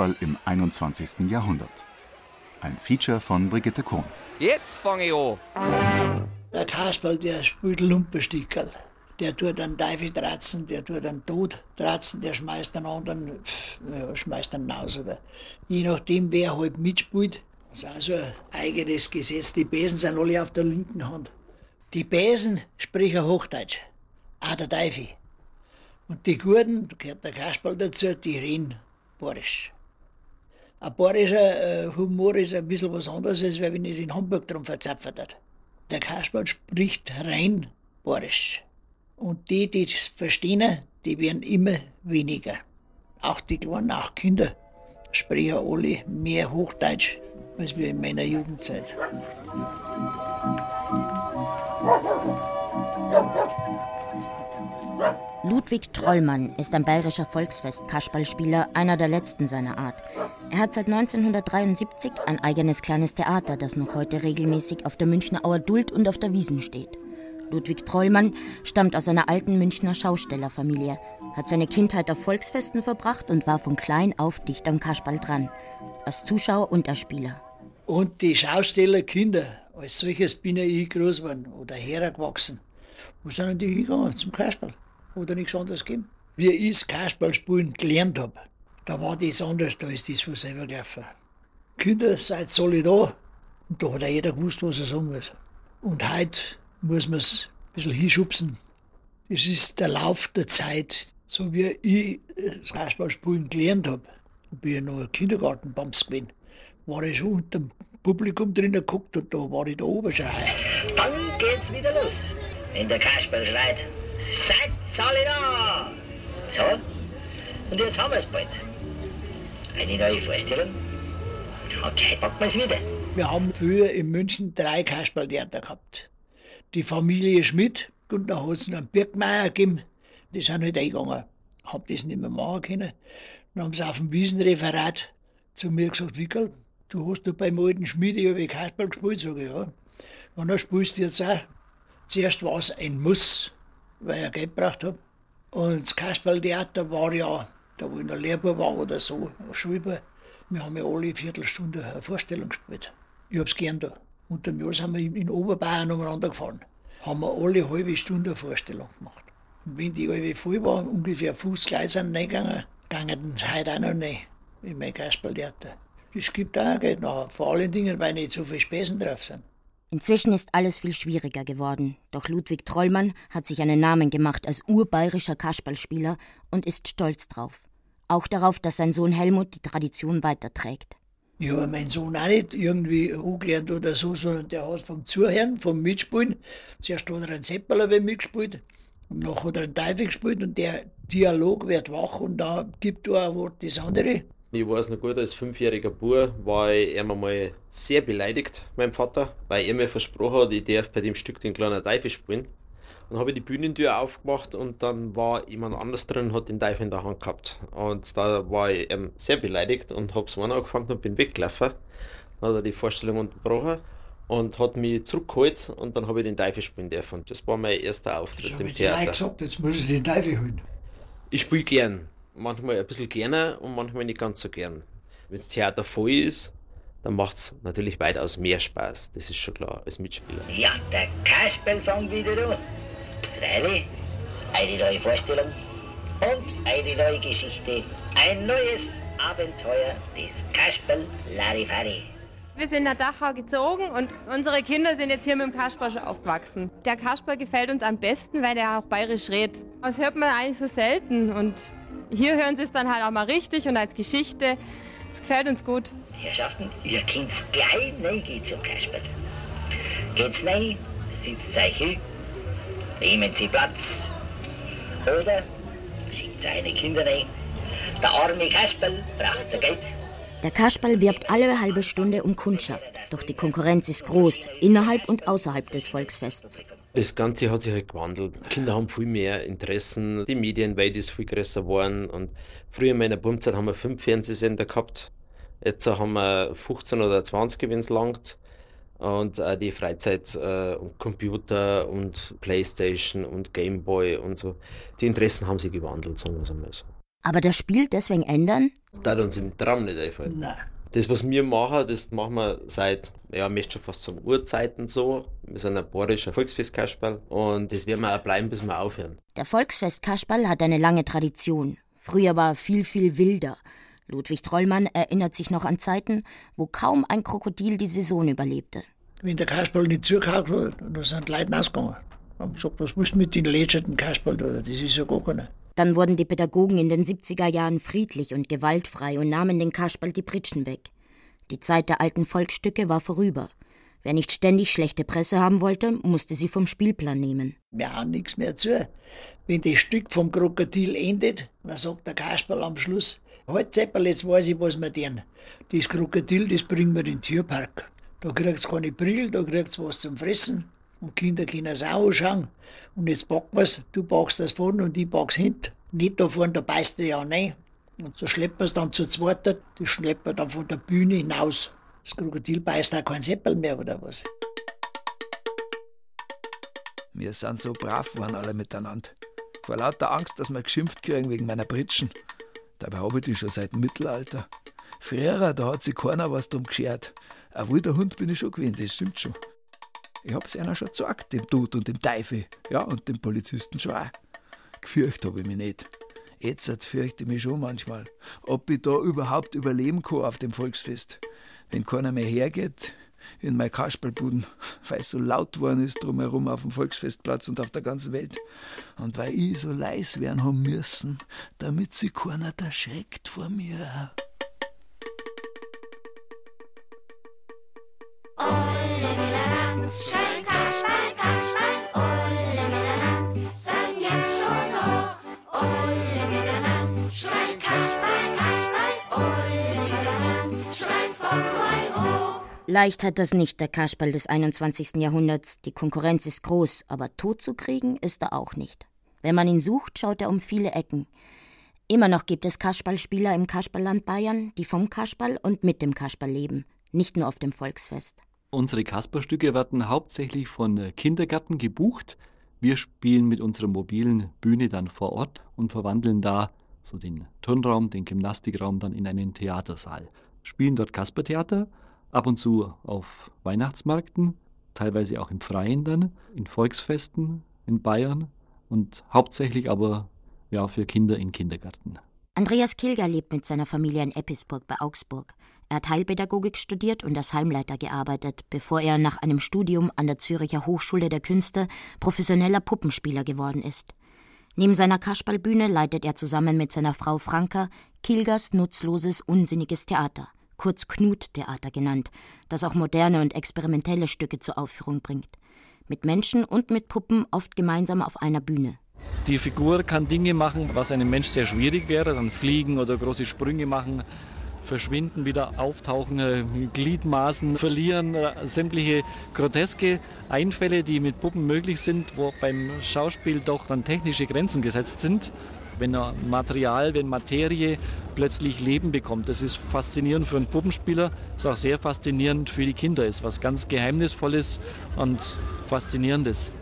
Kasperl im 21. Jahrhundert. Ein Feature von Brigitte Kohn. Jetzt fange ich an. Der Kasperl, der spielt Lumpenstickerl. Der tut einen Teufel tratzen, der tut einen Tod tratzen, der schmeißt einen anderen, pff, ja, schmeißt einen raus. Oder je nachdem, wer halt mitspielt. Das ist auch so ein eigenes Gesetz. Die Besen sind alle auf der linken Hand. Die Besen sprechen Hochdeutsch. Auch der Teufel. Und die Guten, da gehört der Kasperl dazu, die reden Bayerisch. Ein bayerischer äh, Humor ist ein bisschen was anderes, als wenn es in Hamburg drum verzapft hat. Der Kasperl spricht rein Bayerisch. Und die, die es verstehen, die werden immer weniger. Auch die Kleinen, auch Kinder sprechen alle mehr Hochdeutsch als wir in meiner Jugendzeit. Ludwig Trollmann ist ein bayerischer Volksfest-Kasperlspieler, einer der letzten seiner Art. Er hat seit 1973 ein eigenes kleines Theater, das noch heute regelmäßig auf der Münchner Auer Duld und auf der Wiesen steht. Ludwig Trollmann stammt aus einer alten Münchner Schaustellerfamilie, hat seine Kindheit auf Volksfesten verbracht und war von klein auf dicht am Kasperl dran, als Zuschauer und als Spieler. Und die Schaustellerkinder, als solches bin ich groß geworden oder hergewachsen. Wo sind die hingegangen? Zum Kasperl. Oder nichts anderes gegeben. Wie ich das Kasperlspielen gelernt habe, da war das anders, da ist das von selber gelaufen. Kinder, seid da. Und da hat auch jeder gewusst, was er sagen muss. Und heute muss man es ein bisschen hinschubsen. Das ist der Lauf der Zeit. So wie ich das Kasperlspielen gelernt habe, bin ich noch ein Kindergartenbams gewesen, war ich schon unter dem Publikum drinnen geguckt und da war ich der Oberschreier. Dann geht's wieder los. Wenn der Kasperl schreit, seid da! So, und jetzt haben wir's bald. Eine neue Vorstellung. Okay, packen wir's wieder. Wir haben früher in München drei Kasperltheater gehabt. Die Familie Schmidt, und hat es einen Birkmeier gegeben, die sind halt eingegangen. Hab das nicht mehr machen können. Dann haben sie auf dem Wiesenreferat zu mir gesagt, Wickel, du hast doch beim alten Schmidt ja Kasperl gespielt, sage ich, ja. Und dann spielst du jetzt auch. Zuerst war es ein Muss, weil ich Geld gebraucht habe. Und das Kasperltheater war ja, da wo ich noch Lehrer war oder so, Schulbar, wir haben ja alle Viertelstunde eine Vorstellung gespielt. Ich hab's gern da. Unter dem Jahr sind wir in Oberbayern umeinander gefahren. Haben wir alle halbe Stunde eine Vorstellung gemacht. Und wenn die alle voll waren, ungefähr 50 Leute sind reingegangen, gingen es heute auch noch nicht in mein Kasperltheater. Das gibt auch Geld nachher. Vor allen Dingen, weil nicht so viele Spesen drauf sind. Inzwischen ist alles viel schwieriger geworden, doch Ludwig Trollmann hat sich einen Namen gemacht als urbayerischer Kasperlspieler und ist stolz drauf. Auch darauf, dass sein Sohn Helmut die Tradition weiterträgt. Ich habe meinen Sohn auch nicht irgendwie angelernt oder so, sondern der hat vom Zuhören, vom Mitspielen, zuerst hat er einen Seppala mitgespielt, nachher hat er einen Teufel gespielt und der Dialog wird wach und da gibt er ein Wort das andere. Ich weiß noch gut, als fünfjähriger Bub war ich einmal sehr beleidigt, meinem Vater, weil er mir versprochen hat, ich darf bei dem Stück den kleinen Teufel spielen. Dann habe ich die Bühnentür aufgemacht und dann war jemand anders drin und hat den Teufel in der Hand gehabt. Und da war ich ähm, sehr beleidigt und habe so angefangen und bin weggelaufen. Dann hat er die Vorstellung unterbrochen und hat mich zurückgeholt und dann habe ich den Teufel spielen dürfen. Das war mein erster Auftritt Ich im habe dir Theater. gesagt, jetzt muss ich den Teufel holen. Ich spiele gern. Manchmal ein bisschen gerne und manchmal nicht ganz so gern. Wenn das Theater voll ist, dann macht es natürlich weitaus mehr Spaß. Das ist schon klar, als Mitspieler. Ja, der Kasperl fängt wieder an. Freilich, eine neue Vorstellung und eine neue Geschichte. Ein neues Abenteuer des Kasperl Larifari. Wir sind nach Dachau gezogen und unsere Kinder sind jetzt hier mit dem Kasper schon aufgewachsen. Der Kasper gefällt uns am besten, weil er auch bayerisch redet. Das hört man eigentlich so selten und hier hören sie es dann halt auch mal richtig und als Geschichte. Das gefällt uns gut. Herrschaften, ihr könnt gleich reingehen zum Kasperl. Geht's rein, sitzt euch hin, nehmen Sie Platz Oder schickt seine Kinder rein. Der arme Kasperl braucht der Geld. Der Kasperl wirbt alle halbe Stunde um Kundschaft, doch die Konkurrenz ist groß, innerhalb und außerhalb des Volksfests. Das Ganze hat sich halt gewandelt. Kinder haben viel mehr Interessen, die Medienweite ist viel größer geworden und früher in meiner Bumzeit haben wir fünf Fernsehsender gehabt. Jetzt haben wir 15 oder 20, wenn es langt. Und auch die Freizeit äh, und Computer und Playstation und Gameboy und so. Die Interessen haben sich gewandelt, sagen wir es einmal so. Aber das Spiel deswegen ändern? Das darf uns im Traum nicht einfallen. Nein. Das, was wir machen, das machen wir seit, ja, möchte schon fast zum Urzeiten so. Wir sind ein bayerischer Volksfestkasperl und das werden wir auch bleiben, bis wir aufhören. Der Volksfestkasperl hat eine lange Tradition. Früher war er viel, viel wilder. Ludwig Trollmann erinnert sich noch an Zeiten, wo kaum ein Krokodil die Saison überlebte. Wenn der Kasperl nicht zugehakt dann sind die Leute ausgegangen. Haben gesagt, was musst du mit den lätscherten Kasperl da? Das ist ja gar keiner. Dann wurden die Pädagogen in den 70er Jahren friedlich und gewaltfrei und nahmen den Kasperl die Pritschen weg. Die Zeit der alten Volksstücke war vorüber. Wer nicht ständig schlechte Presse haben wollte, musste sie vom Spielplan nehmen. Wir haben nichts mehr zu. Wenn das Stück vom Krokodil endet, dann sagt der Kasperl am Schluss, halt Zeppel, jetzt weiß ich, was wir tun. Das Krokodil, das bringen wir in den Tierpark. Da kriegt's keine Brille, da kriegt's was zum Fressen. Und Kinder können es auch anschauen. Und jetzt packen wir's. Du packst das vorne und ich pack's hinten. Nicht da vorne, da beißt du ja rein. Und so schleppen wir's dann zu zweit. Das schleppen wir dann von der Bühne hinaus. Das Krokodil beißt auch kein Seppel mehr, oder was? Wir sind so brav waren alle miteinander. Vor lauter Angst, dass wir geschimpft kriegen wegen meiner Britschen. Dabei habe ich die schon seit dem Mittelalter. Früher, da hat sich keiner was drum geschert. Ein wilder Hund bin ich schon gewesen, das stimmt schon. Ich hab's einer schon gesagt, dem Tod und dem Teufel. Ja, und dem Polizisten schon auch. Gefürcht habe ich mich nicht. Jetzt fürchte ich mich schon manchmal, ob ich da überhaupt überleben kann auf dem Volksfest. Wenn keiner mehr hergeht in mein Kasperlbuden, weil es so laut geworden ist drumherum auf dem Volksfestplatz und auf der ganzen Welt. Und weil ich so leis werden haben müssen, damit sich keiner erschreckt vor mir. Leicht hat das nicht der Kasperl des 21. Jahrhunderts. Die Konkurrenz ist groß, aber tot zu kriegen ist er auch nicht. Wenn man ihn sucht, schaut er um viele Ecken. Immer noch gibt es Kasperlspieler im Kasperlland Bayern, die vom Kasperl und mit dem Kasperl leben, nicht nur auf dem Volksfest. Unsere Kasperstücke werden hauptsächlich von Kindergärten gebucht. Wir spielen mit unserer mobilen Bühne dann vor Ort und verwandeln da so den Turnraum, den Gymnastikraum dann in einen Theatersaal. Spielen dort Kaspertheater, ab und zu auf Weihnachtsmärkten, teilweise auch im Freien dann, in Volksfesten in Bayern und hauptsächlich aber ja für Kinder in Kindergärten. Andreas Kilger lebt mit seiner Familie in Eppisburg bei Augsburg. Er hat Heilpädagogik studiert und als Heimleiter gearbeitet, bevor er nach einem Studium an der Züricher Hochschule der Künste professioneller Puppenspieler geworden ist. Neben seiner Kasperlbühne leitet er zusammen mit seiner Frau Franka Kilgers nutzloses, unsinniges Theater, kurz Knut-Theater genannt, das auch moderne und experimentelle Stücke zur Aufführung bringt. Mit Menschen und mit Puppen oft gemeinsam auf einer Bühne. Die Figur kann Dinge machen, was einem Mensch sehr schwierig wäre, dann fliegen oder große Sprünge machen, verschwinden, wieder auftauchen, äh, Gliedmaßen verlieren, äh, sämtliche groteske Einfälle, die mit Puppen möglich sind, wo beim Schauspiel doch dann technische Grenzen gesetzt sind. Wenn Material, wenn Materie plötzlich Leben bekommt, das ist faszinierend für einen Puppenspieler, ist auch sehr faszinierend für die Kinder, ist was ganz Geheimnisvolles und Faszinierendes.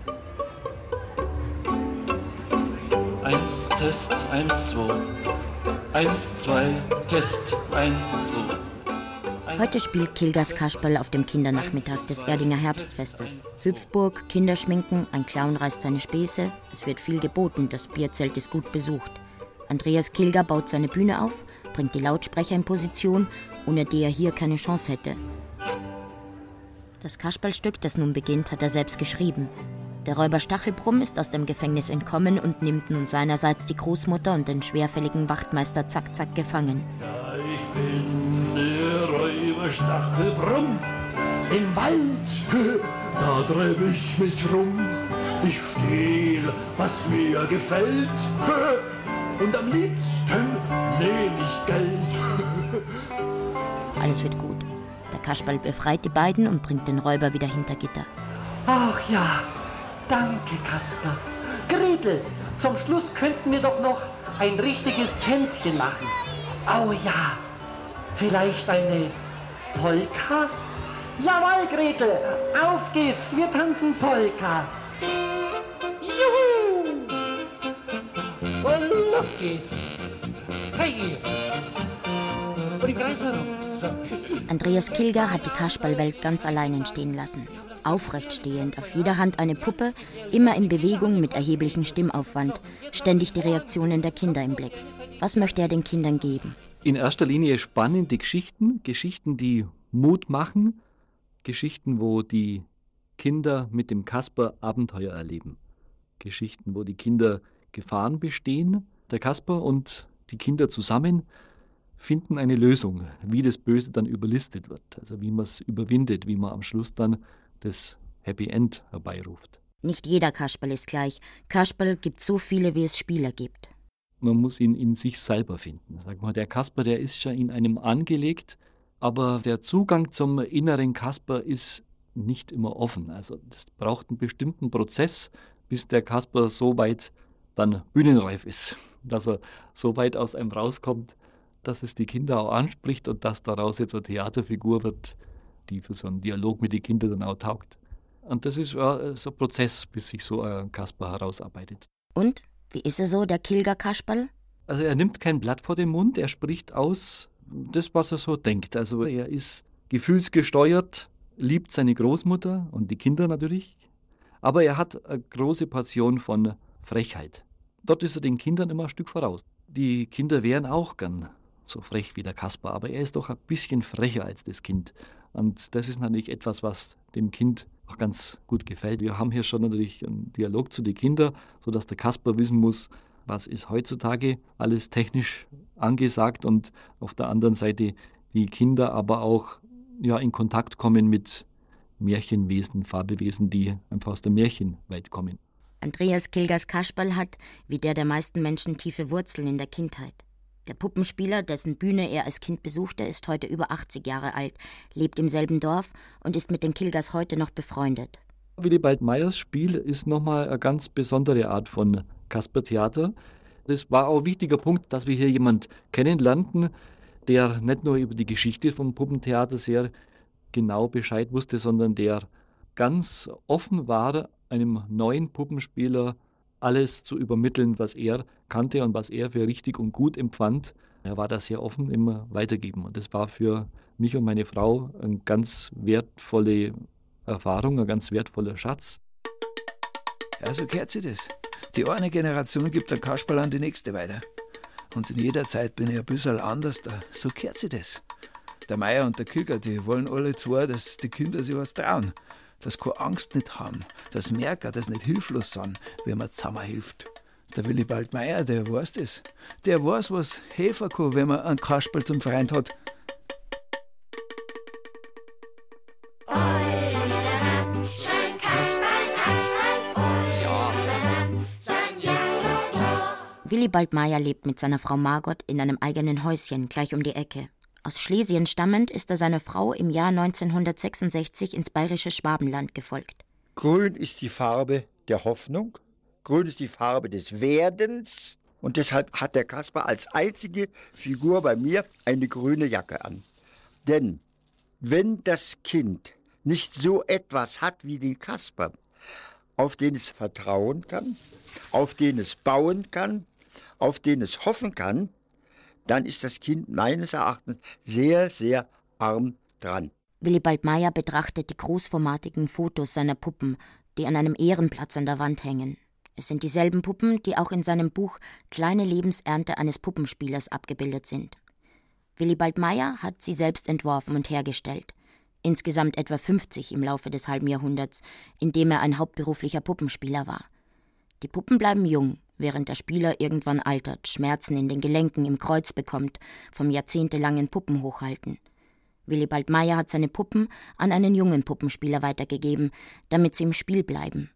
Eins, Test, eins, zwei. Eins, zwei, Test, eins, zwei. Heute spielt Kilgers Kasperl auf dem Kindernachmittag des Erdinger Herbstfestes. Hüpfburg, Kinderschminken, ein Clown reißt seine Späße. Es wird viel geboten, das Bierzelt ist gut besucht. Andreas Kilger baut seine Bühne auf, bringt die Lautsprecher in Position, ohne die er hier keine Chance hätte. Das Kasperlstück, das nun beginnt, hat er selbst geschrieben. Der Räuber Stachelbrumm ist aus dem Gefängnis entkommen und nimmt nun seinerseits die Großmutter und den schwerfälligen Wachtmeister Zack Zack gefangen. Ja, ich bin Räuber Stachelbrumm im Wald, da treib ich mich rum. Ich stehl, was mir gefällt. Und am liebsten nehm ich Geld. Alles wird gut. Der Kasperl befreit die beiden und bringt den Räuber wieder hinter Gitter. Ach ja, danke, Kasper. Gretel, zum Schluss könnten wir doch noch ein richtiges Tänzchen machen. Oh ja, vielleicht eine Polka? Jawohl, Gretel, auf geht's, wir tanzen Polka. Juhu! Und los geht's. Hey! Und herum. So. Andreas Kilger hat die Kasperlwelt ganz allein entstehen lassen. Aufrecht stehend, auf jeder Hand eine Puppe, immer in Bewegung mit erheblichem Stimmaufwand, ständig die Reaktionen der Kinder im Blick. Was möchte er den Kindern geben? In erster Linie spannende Geschichten, Geschichten, die Mut machen, Geschichten, wo die Kinder mit dem Kasper Abenteuer erleben. Geschichten, wo die Kinder Gefahren bestehen. Der Kasper und die Kinder zusammen finden eine Lösung, wie das Böse dann überlistet wird. Also wie man es überwindet, wie man am Schluss dann das Happy End herbeiruft. Nicht jeder Kasperl ist gleich. Kasperl gibt so viele, wie es Spieler gibt. Man muss ihn in sich selber finden. Sag mal, der Kasper, der ist schon in einem angelegt, aber der Zugang zum inneren Kasper ist nicht immer offen. Also das braucht einen bestimmten Prozess, bis der Kasper so weit dann bühnenreif ist, dass er so weit aus einem rauskommt, dass es die Kinder auch anspricht und dass daraus jetzt eine Theaterfigur wird, die für so einen Dialog mit den Kindern dann auch taugt. Und das ist ja so ein Prozess, bis sich so ein Kasper herausarbeitet. Und? Wie ist er so, der Kilger Kasperl? Also er nimmt kein Blatt vor den Mund, er spricht aus das, was er so denkt. Also er ist gefühlsgesteuert, liebt seine Großmutter und die Kinder natürlich, aber er hat eine große Passion von Frechheit. Dort ist er den Kindern immer ein Stück voraus. Die Kinder wären auch gern so frech wie der Kasper, aber er ist doch ein bisschen frecher als das Kind. Und das ist natürlich etwas, was dem Kind auch ganz gut gefällt. Wir haben hier schon natürlich einen Dialog zu den Kindern, sodass der Kasper wissen muss, was ist heutzutage alles technisch angesagt und auf der anderen Seite die Kinder aber auch ja, in Kontakt kommen mit Märchenwesen, Fabelwesen, die einfach aus der Märchenwelt kommen. Andreas Kilgers Kasperl hat, wie der der meisten Menschen, tiefe Wurzeln in der Kindheit. Der Puppenspieler, dessen Bühne er als Kind besuchte, ist heute über 80 Jahre alt, lebt im selben Dorf und ist mit den Kilgers heute noch befreundet. Willibald Meyers Spiel ist nochmal eine ganz besondere Art von Kaspertheater. Das war auch ein wichtiger Punkt, dass wir hier jemand kennenlernten, der nicht nur über die Geschichte vom Puppentheater sehr genau Bescheid wusste, sondern der ganz offen war, einem neuen Puppenspieler alles zu übermitteln, was er kannte und was er für richtig und gut empfand. Er war da sehr offen immer weitergeben. Und das war für mich und meine Frau eine ganz wertvolle Erfahrung, ein ganz wertvoller Schatz. Ja, so gehört sich das. Die eine Generation gibt der Kasperl an die nächste weiter. Und in jeder Zeit bin ich ein bisschen anders da. So gehört sich das. Der Meier und der Kilger, die wollen alle zwei, dass die Kinder sich was trauen. Dass keine Angst nicht haben. Dass merken, dass nicht hilflos sind, wenn man zusammen hilft. Der Willibald Meier, der weiß das. Der weiß, was helfen kann, wenn man einen Kasperl zum Freund hat. Willibald Meyer lebt mit seiner Frau Margot in einem eigenen Häuschen gleich um die Ecke. Aus Schlesien stammend ist er seiner Frau im Jahr 1966 ins bayerische Schwabenland gefolgt. Grün ist die Farbe der Hoffnung, grün ist die Farbe des Werdens und deshalb hat der Kasper als einzige Figur bei mir eine grüne Jacke an. Denn wenn das Kind nicht so etwas hat wie den Kasper, auf den es vertrauen kann, auf den es bauen kann, auf den es hoffen kann, dann ist das Kind meines Erachtens sehr, sehr arm dran. Willibald Meyer betrachtet die großformatigen Fotos seiner Puppen, die an einem Ehrenplatz an der Wand hängen. Es sind dieselben Puppen, die auch in seinem Buch Kleine Lebensernte eines Puppenspielers abgebildet sind. Willibald Meyer hat sie selbst entworfen und hergestellt. Insgesamt etwa 50 im Laufe des halben Jahrhunderts, in dem er ein hauptberuflicher Puppenspieler war. Die Puppen bleiben jung, während der Spieler irgendwann altert, Schmerzen in den Gelenken, im Kreuz bekommt, vom jahrzehntelangen Puppenhochhalten. Willibald Meyer hat seine Puppen an einen jungen Puppenspieler weitergegeben, damit sie im Spiel bleiben.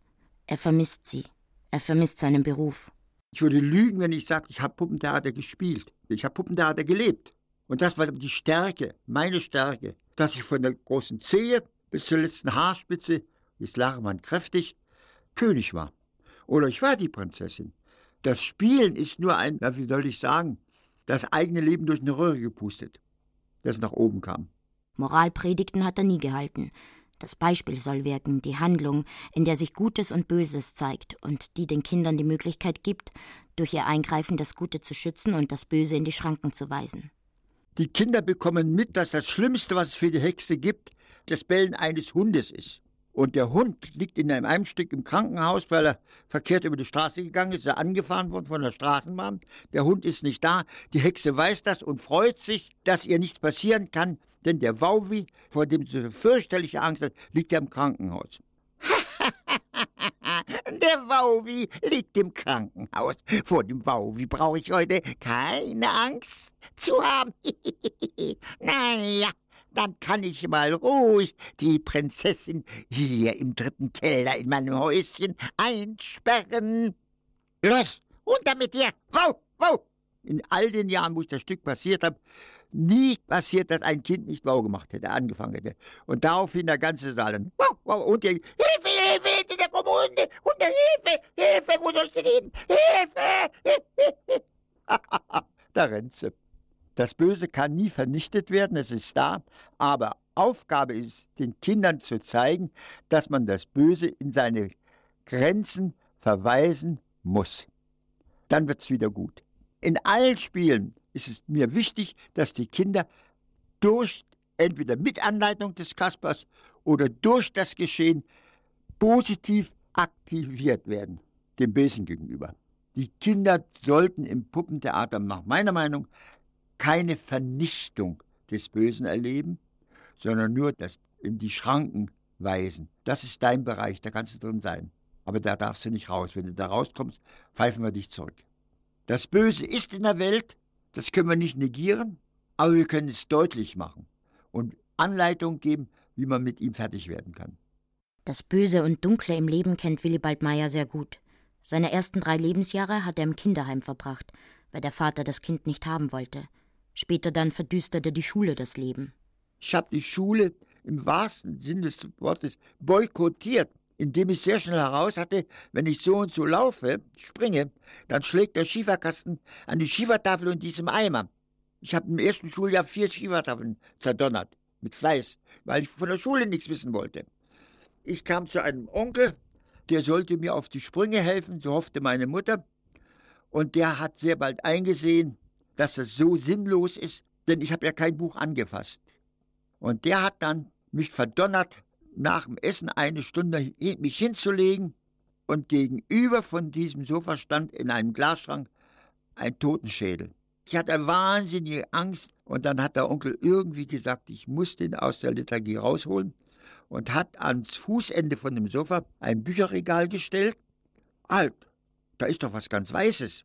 Er vermisst sie. Er vermisst seinen Beruf. Ich würde lügen, wenn ich sage, ich habe Puppentheater gespielt. Ich habe Puppentheater gelebt. Und das war die Stärke, meine Stärke, dass ich von der großen Zehe bis zur letzten Haarspitze, jetzt lache man kräftig, König war. Oder ich war die Prinzessin. Das Spielen ist nur ein, na, wie soll ich sagen, das eigene Leben durch eine Röhre gepustet, das nach oben kam. Moralpredigten hat er nie gehalten. Das Beispiel soll wirken, die Handlung, in der sich Gutes und Böses zeigt und die den Kindern die Möglichkeit gibt, durch ihr Eingreifen das Gute zu schützen und das Böse in die Schranken zu weisen. Die Kinder bekommen mit, dass das Schlimmste, was es für die Hexe gibt, das Bellen eines Hundes ist. Und der Hund liegt in einem, Stück im Krankenhaus, weil er verkehrt über die Straße gegangen ist, ist er angefahren worden von der Straßenbahn. Der Hund ist nicht da. Die Hexe weiß das und freut sich, dass ihr nichts passieren kann, denn der Wauwi, vor dem sie so fürchterliche Angst hat, liegt ja im Krankenhaus. Der Wauwi liegt im Krankenhaus. Vor dem Wauwi brauche ich heute keine Angst zu haben. naja, dann kann ich mal ruhig die Prinzessin hier im dritten Keller in meinem Häuschen einsperren. Los, runter mit dir! Wow, wow! In all den Jahren, wo ich das Stück passiert habe, nie passiert, dass ein Kind nicht wow gemacht hätte, angefangen hätte. Und daraufhin der ganze Saal dann wow, wow, und die Hilfe, Hilfe, hinter der kommen Hunde, Hunde, Hilfe, Hilfe, wo soll ich denn hin? Hilfe! da rennt sie. Das Böse kann nie vernichtet werden, es ist da, aber Aufgabe ist, den Kindern zu zeigen, dass man das Böse in seine Grenzen verweisen muss. Dann wird's wieder gut. In allen Spielen ist es mir wichtig, dass die Kinder durch entweder mit Anleitung des Kaspers oder durch das Geschehen positiv aktiviert werden, dem Bösen gegenüber. Die Kinder sollten im Puppentheater nach meiner Meinung keine Vernichtung des Bösen erleben, sondern nur das in die Schranken weisen. Das ist dein Bereich, da kannst du drin sein. Aber da darfst du nicht raus. Wenn du da rauskommst, pfeifen wir dich zurück. Das Böse ist in der Welt, das können wir nicht negieren, aber wir können es deutlich machen und Anleitung geben, wie man mit ihm fertig werden kann. Das Böse und Dunkle im Leben kennt Willibald Meyer sehr gut. Seine ersten drei Lebensjahre hat er im Kinderheim verbracht, weil der Vater das Kind nicht haben wollte. Später dann verdüsterte die Schule das Leben. Ich habe die Schule im wahrsten Sinn des Wortes boykottiert, indem ich sehr schnell heraus hatte, wenn ich so und so laufe, springe, dann schlägt der Schieferkasten an die Schiefertafel in diesem Eimer. Ich habe im ersten Schuljahr vier Schiefertafeln zerdonnert, mit Fleiß, weil ich von der Schule nichts wissen wollte. Ich kam zu einem Onkel, der sollte mir auf die Sprünge helfen, so hoffte meine Mutter, und der hat sehr bald eingesehen, dass es so sinnlos ist, denn ich habe ja kein Buch angefasst. Und der hat dann mich verdonnert, nach dem Essen eine Stunde mich hinzulegen und gegenüber von diesem Sofa stand in einem Glasschrank ein Totenschädel. Ich hatte wahnsinnige Angst und dann hat der Onkel irgendwie gesagt, ich muss den aus der Lethargie rausholen und hat ans Fußende von dem Sofa ein Bücherregal gestellt. Halt, da ist doch was ganz Weißes.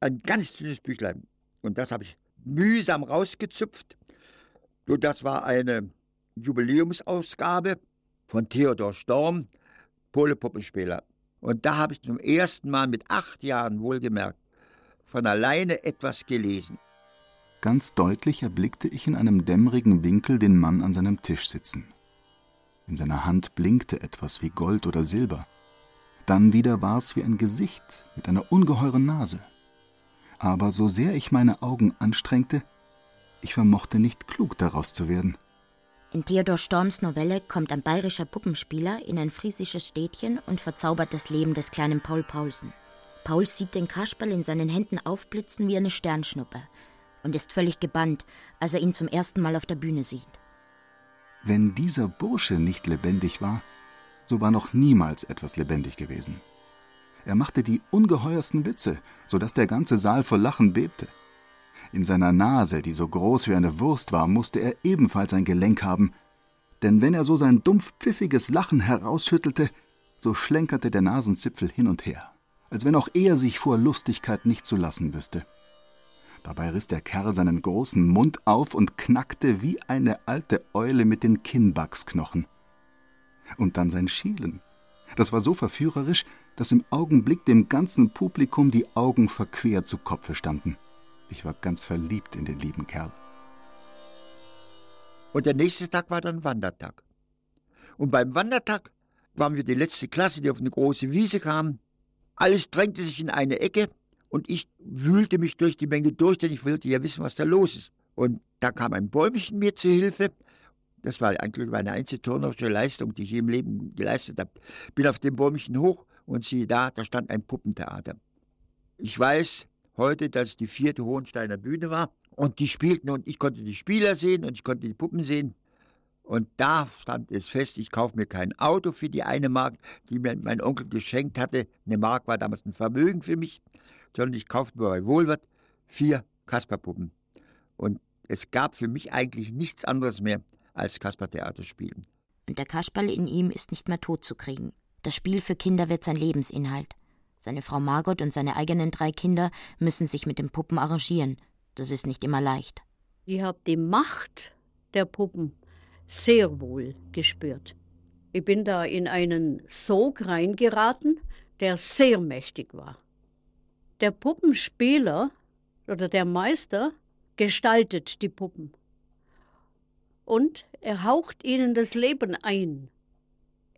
Ein ganz dünnes Büchlein. Und das habe ich mühsam rausgezupft. Und das war eine Jubiläumsausgabe von Theodor Storm, Pole Puppenspieler. Und da habe ich zum ersten Mal mit acht Jahren wohlgemerkt von alleine etwas gelesen. Ganz deutlich erblickte ich in einem dämmerigen Winkel den Mann an seinem Tisch sitzen. In seiner Hand blinkte etwas wie Gold oder Silber. Dann wieder war es wie ein Gesicht mit einer ungeheuren Nase. Aber so sehr ich meine Augen anstrengte, ich vermochte nicht klug daraus zu werden. In Theodor Storms Novelle kommt ein bayerischer Puppenspieler in ein friesisches Städtchen und verzaubert das Leben des kleinen Paul Paulsen. Paul sieht den Kasperl in seinen Händen aufblitzen wie eine Sternschnuppe und ist völlig gebannt, als er ihn zum ersten Mal auf der Bühne sieht. Wenn dieser Bursche nicht lebendig war, so war noch niemals etwas lebendig gewesen. Er machte die ungeheuersten Witze, so dass der ganze Saal vor Lachen bebte. In seiner Nase, die so groß wie eine Wurst war, musste er ebenfalls ein Gelenk haben, denn wenn er so sein dumpf pfiffiges Lachen herausschüttelte, so schlenkerte der Nasenzipfel hin und her, als wenn auch er sich vor Lustigkeit nicht zu lassen wüsste. Dabei riss der Kerl seinen großen Mund auf und knackte wie eine alte Eule mit den Kinnbacksknochen. Und dann sein Schielen. Das war so verführerisch, dass im Augenblick dem ganzen Publikum die Augen verquer zu Kopfe standen. Ich war ganz verliebt in den lieben Kerl. Und der nächste Tag war dann Wandertag. Und beim Wandertag waren wir die letzte Klasse, die auf eine große Wiese kam. Alles drängte sich in eine Ecke und ich wühlte mich durch die Menge durch, denn ich wollte ja wissen, was da los ist. Und da kam ein Bäumchen mir zu Hilfe. Das war eigentlich meine einzige turnerische Leistung, die ich im Leben geleistet habe. Bin auf dem Bäumchen hoch und siehe da, da stand ein Puppentheater. Ich weiß heute, dass es die vierte Hohensteiner Bühne war. Und die spielten und ich konnte die Spieler sehen und ich konnte die Puppen sehen. Und da stand es fest, ich kaufe mir kein Auto für die eine Mark, die mir mein Onkel geschenkt hatte. Eine Mark war damals ein Vermögen für mich, sondern ich kaufte mir bei Wohlwert vier Kasperpuppen. Und es gab für mich eigentlich nichts anderes mehr als Kaspertheater spielen. Und der Kasperl in ihm ist nicht mehr tot zu kriegen. Das Spiel für Kinder wird sein Lebensinhalt. Seine Frau Margot und seine eigenen drei Kinder müssen sich mit den Puppen arrangieren. Das ist nicht immer leicht. Ich habe die Macht der Puppen sehr wohl gespürt. Ich bin da in einen Sog reingeraten, der sehr mächtig war. Der Puppenspieler oder der Meister gestaltet die Puppen. Und er haucht ihnen das Leben ein.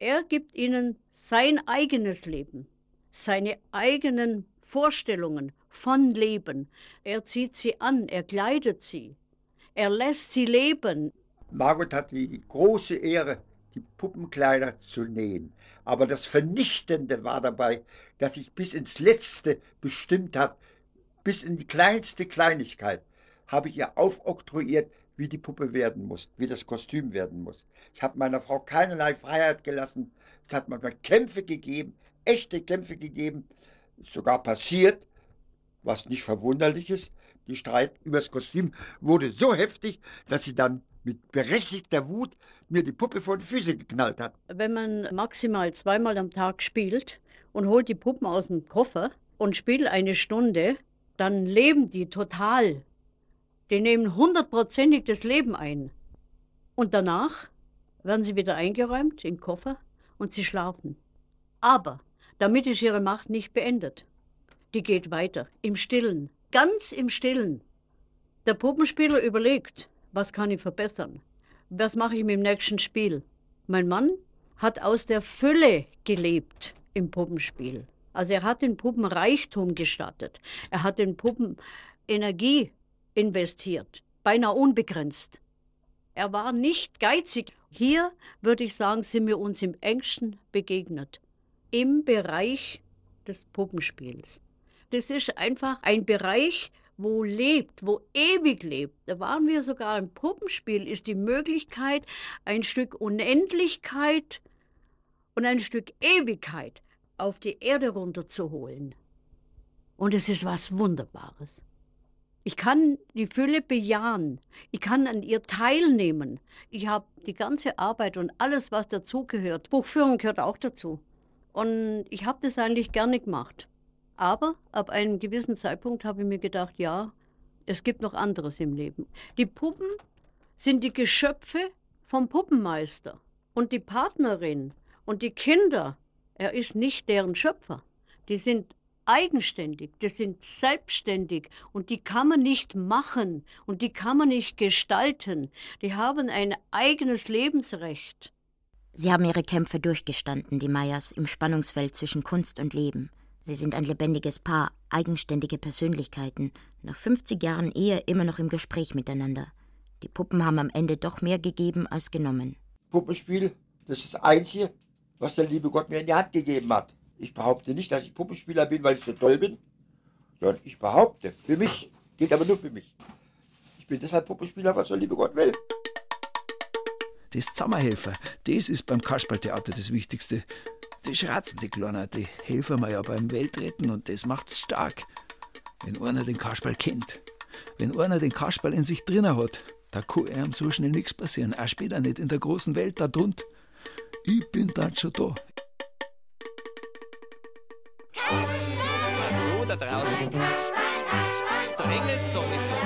Er gibt ihnen sein eigenes Leben, seine eigenen Vorstellungen von Leben. Er zieht sie an, er kleidet sie, er lässt sie leben. Margot hat die große Ehre, die Puppenkleider zu nähen. Aber das Vernichtende war dabei, dass ich bis ins Letzte bestimmt habe, bis in die kleinste Kleinigkeit, habe ich ihr aufoktroyiert, wie die Puppe werden muss, wie das Kostüm werden muss. Ich habe meiner Frau keinerlei Freiheit gelassen. Es hat manchmal Kämpfe gegeben, echte Kämpfe gegeben. Ist sogar passiert, was nicht verwunderlich ist. Die Streit über das Kostüm wurde so heftig, dass sie dann mit berechtigter Wut mir die Puppe vor die Füße geknallt hat. Wenn man maximal zweimal am Tag spielt und holt die Puppen aus dem Koffer und spielt eine Stunde, dann leben die total. Die nehmen hundertprozentig das Leben ein. Und danach werden sie wieder eingeräumt in Koffer und sie schlafen. Aber damit ist ihre Macht nicht beendet. Die geht weiter, im Stillen, ganz im Stillen. Der Puppenspieler überlegt, was kann ich verbessern? Was mache ich mit dem nächsten Spiel? Mein Mann hat aus der Fülle gelebt im Puppenspiel. Also er hat den Puppen Reichtum gestattet. Er hat den Puppen Energie investiert, beinahe unbegrenzt. Er war nicht geizig. Hier würde ich sagen, sind wir uns im engsten begegnet. Im Bereich des Puppenspiels. Das ist einfach ein Bereich, wo lebt, wo ewig lebt. Da waren wir sogar im Puppenspiel, ist die Möglichkeit, ein Stück Unendlichkeit und ein Stück Ewigkeit auf die Erde runterzuholen. Und es ist was Wunderbares. Ich kann die Fülle bejahen. Ich kann an ihr teilnehmen. Ich habe die ganze Arbeit und alles, was dazugehört. Buchführung gehört auch dazu. Und ich habe das eigentlich gerne gemacht. Aber ab einem gewissen Zeitpunkt habe ich mir gedacht, ja, es gibt noch anderes im Leben. Die Puppen sind die Geschöpfe vom Puppenmeister. Und die Partnerin und die Kinder, er ist nicht deren Schöpfer. Die sind eigenständig, die sind selbstständig und die kann man nicht machen und die kann man nicht gestalten. Die haben ein eigenes Lebensrecht. Sie haben ihre Kämpfe durchgestanden, die Meyers, im Spannungsfeld zwischen Kunst und Leben. Sie sind ein lebendiges Paar, eigenständige Persönlichkeiten, nach 50 Jahren Ehe immer noch im Gespräch miteinander. Die Puppen haben am Ende doch mehr gegeben als genommen. Puppenspiel, das ist das Einzige, was der liebe Gott mir in die Hand gegeben hat. Ich behaupte nicht, dass ich Puppenspieler bin, weil ich so toll bin, sondern ich behaupte, für mich, geht aber nur für mich. Ich bin deshalb Puppenspieler, was der liebe Gott will. Das Zusammenhelfer, das ist beim Kasperltheater das Wichtigste. Die schratzen, die Kleiner, die helfen mir ja beim Weltretten und das macht's stark. Wenn einer den Kasperl kennt, wenn einer den Kasperl in sich drinnen hat, da kann ihm so schnell nichts passieren, auch später nicht in der großen Welt da drunter. Ich bin dann schon da. Hallo da draußen. Drängelt's doch nicht so.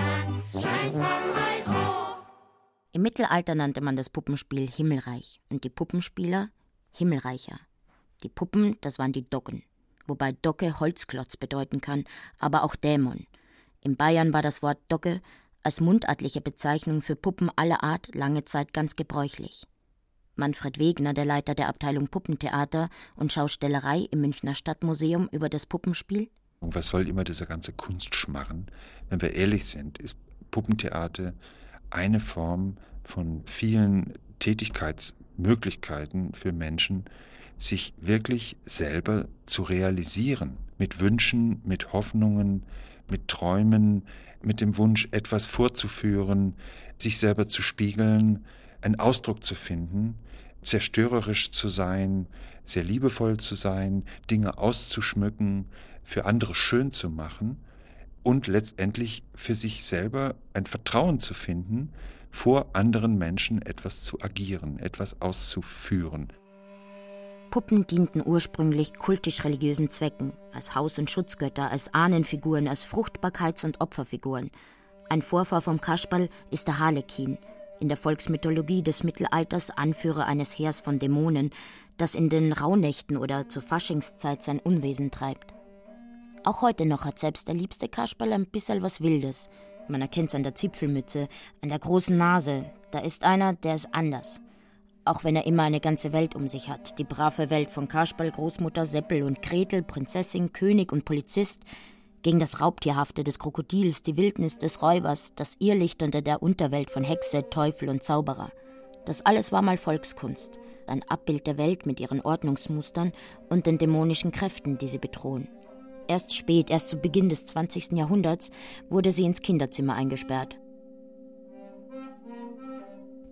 Im Mittelalter nannte man das Puppenspiel Himmelreich und die Puppenspieler Himmelreicher. Die Puppen, das waren die Docken. Wobei Docke Holzklotz bedeuten kann, aber auch Dämon. In Bayern war das Wort Docke als mundartliche Bezeichnung für Puppen aller Art lange Zeit ganz gebräuchlich. Manfred Wegner, der Leiter der Abteilung Puppentheater und Schaustellerei im Münchner Stadtmuseum über das Puppenspiel. Was soll immer dieser ganze Kunstschmarren? Wenn wir ehrlich sind, ist Puppentheater eine Form von vielen Tätigkeitsmöglichkeiten für Menschen, sich wirklich selber zu realisieren. Mit Wünschen, mit Hoffnungen, mit Träumen, mit dem Wunsch, etwas vorzuführen, sich selber zu spiegeln, einen Ausdruck zu finden, zerstörerisch zu sein, sehr liebevoll zu sein, Dinge auszuschmücken, für andere schön zu machen und letztendlich für sich selber ein Vertrauen zu finden, vor anderen Menschen etwas zu agieren, etwas auszuführen. Puppen dienten ursprünglich kultisch-religiösen Zwecken, als Haus- und Schutzgötter, als Ahnenfiguren, als Fruchtbarkeits- und Opferfiguren. Ein Vorfahr vom Kasperl ist der Harlekin, in der Volksmythologie des Mittelalters Anführer eines Heers von Dämonen, das in den Rauhnächten oder zur Faschingszeit sein Unwesen treibt. Auch heute noch hat selbst der liebste Kasperl ein bisschen was Wildes. Man erkennt's an der Zipfelmütze, an der großen Nase. Da ist einer, der ist anders. Auch wenn er immer eine ganze Welt um sich hat. Die brave Welt von Kasperl, Großmutter, Seppel und Gretel, Prinzessin, König und Polizist. Gegen das Raubtierhafte des Krokodils, die Wildnis des Räubers, das Irrlichternde der Unterwelt von Hexe, Teufel und Zauberer. Das alles war mal Volkskunst. Ein Abbild der Welt mit ihren Ordnungsmustern und den dämonischen Kräften, die sie bedrohen. Erst spät, erst zu Beginn des 20. Jahrhunderts, wurde sie ins Kinderzimmer eingesperrt.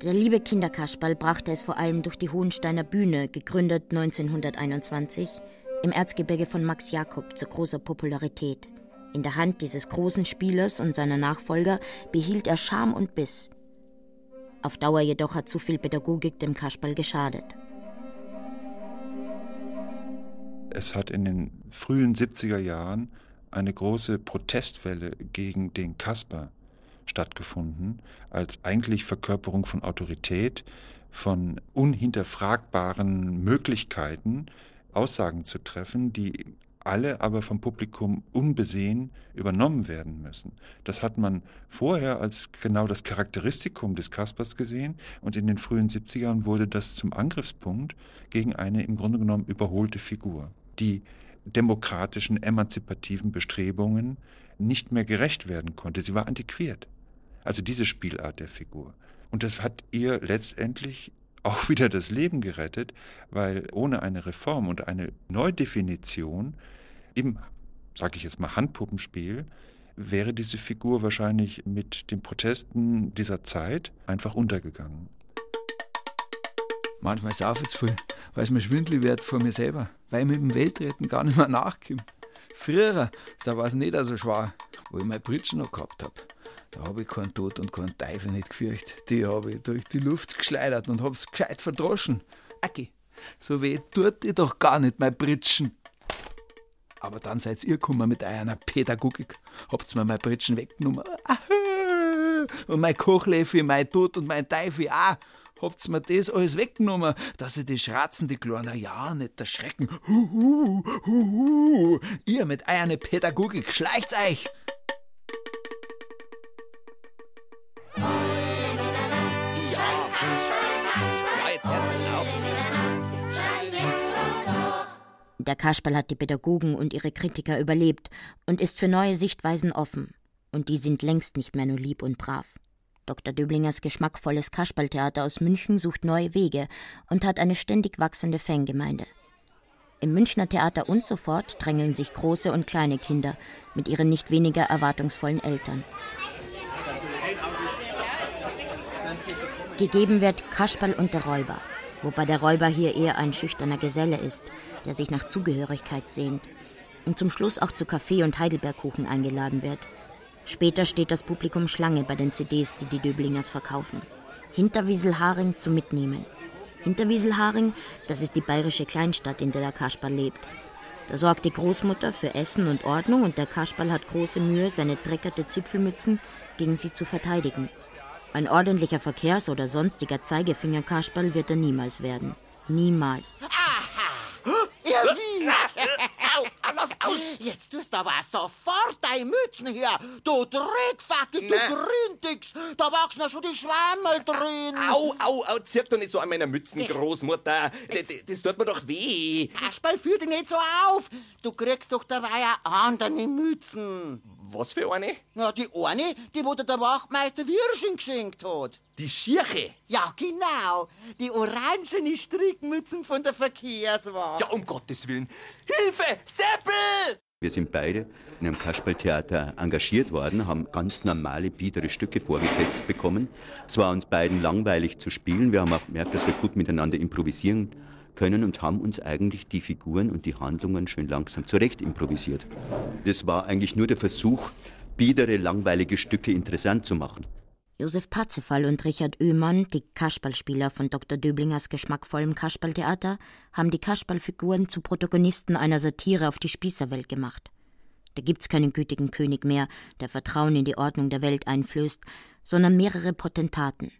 Der liebe Kinderkasperl brachte es vor allem durch die Hohensteiner Bühne, gegründet 1921, im Erzgebirge von Max Jakob zu großer Popularität. In der Hand dieses großen Spielers und seiner Nachfolger behielt er Charme und Biss. Auf Dauer jedoch hat zu viel Pädagogik dem Kasperl geschadet. Es hat in den frühen 70er Jahren eine große Protestwelle gegen den Kasper stattgefunden, als eigentlich Verkörperung von Autorität, von unhinterfragbaren Möglichkeiten, Aussagen zu treffen, die alle aber vom Publikum unbesehen übernommen werden müssen. Das hat man vorher als genau das Charakteristikum des Kaspers gesehen und in den frühen 70ern wurde das zum Angriffspunkt gegen eine im Grunde genommen überholte Figur, die demokratischen, emanzipativen Bestrebungen nicht mehr gerecht werden konnte. Sie war antiquiert. Also diese Spielart der Figur. Und das hat ihr letztendlich auch wieder das Leben gerettet, weil ohne eine Reform und eine Neudefinition im, sage ich jetzt mal, Handpuppenspiel, wäre diese Figur wahrscheinlich mit den Protesten dieser Zeit einfach untergegangen. Manchmal sauf ich zu viel, weil es mir schwindelig wird vor mir selber, weil ich mit dem Weltretten gar nicht mehr nachkomme. Früher, da war es nicht so schwer, wo ich meine Britschen noch gehabt habe. Da habe ich keinen Tod und keinen Teufel nicht gefürchtet. Die habe ich durch die Luft geschleudert und hab's gescheit verdroschen. Aki, so weh tut ihr doch gar nicht, mein Britschen. Aber dann seid ihr gekommen mit einer Pädagogik. Habt's mir mein Britschen weggenommen. Und mein Kochlöffel, mein Tod und mein Teufel auch. Habt's mir das alles weggenommen, dass ich die Schratzen, die kleinen ja nicht erschrecken. Huhu, huhu. Ihr mit einer Pädagogik, schleicht's euch! Der Kasperl hat die Pädagogen und ihre Kritiker überlebt und ist für neue Sichtweisen offen. Und die sind längst nicht mehr nur lieb und brav. Dr. Döblingers geschmackvolles Kasperltheater aus München sucht neue Wege und hat eine ständig wachsende Fangemeinde. Im Münchner Theater und so fort drängeln sich große und kleine Kinder mit ihren nicht weniger erwartungsvollen Eltern. Gegeben wird Kasperl und der Räuber, wobei der Räuber hier eher ein schüchterner Geselle ist, der sich nach Zugehörigkeit sehnt und zum Schluss auch zu Kaffee und Heidelbergkuchen eingeladen wird. Später steht das Publikum Schlange bei den CDs, die die Döblingers verkaufen. Hinterwieselharing zum Mitnehmen. Hinterwieselharing, das ist die bayerische Kleinstadt, in der der Kasperl lebt. Da sorgt die Großmutter für Essen und Ordnung und der Kasperl hat große Mühe, seine dreckerte Zipfelmützen gegen sie zu verteidigen. Ein ordentlicher Verkehrs- oder sonstiger Zeigefinger-Kasperl wird er niemals werden. Niemals. erwischt. au, lass aus. Jetzt tust du aber sofort deine Mützen her. Du Dreckfacke, du. Gründix. Da wachsen ja schon die Schwämmel drin. Au, au, au, zirk doch nicht so an meiner Mützen, Großmutter. Das, das tut mir doch weh. Kasperl, führ dich nicht so auf. Du kriegst doch dabei ja andere Mützen. Was für eine? Ja, die eine, die wo dir der Wachtmeister Wirschen geschenkt hat. Die Schirche? Ja, genau. Die orangene Strickmützen von der Verkehrswacht. Ja, um Gottes Willen. Hilfe! Seppel! Wir sind beide in einem Kasperltheater engagiert worden, haben ganz normale, biedere Stücke vorgesetzt bekommen. Es war uns beiden langweilig zu spielen. Wir haben auch gemerkt, dass wir gut miteinander improvisieren können und haben uns eigentlich die Figuren und die Handlungen schön langsam zurecht improvisiert. Das war eigentlich nur der Versuch, biedere, langweilige Stücke interessant zu machen. Josef Parzefall und Richard Oehmann, die Kasperlspieler von Dr. Döblingers geschmackvollem Kasperltheater, haben die Kasperlfiguren zu Protagonisten einer Satire auf die Spießerwelt gemacht. Da gibt's keinen gütigen König mehr, der Vertrauen in die Ordnung der Welt einflößt, sondern mehrere Potentaten.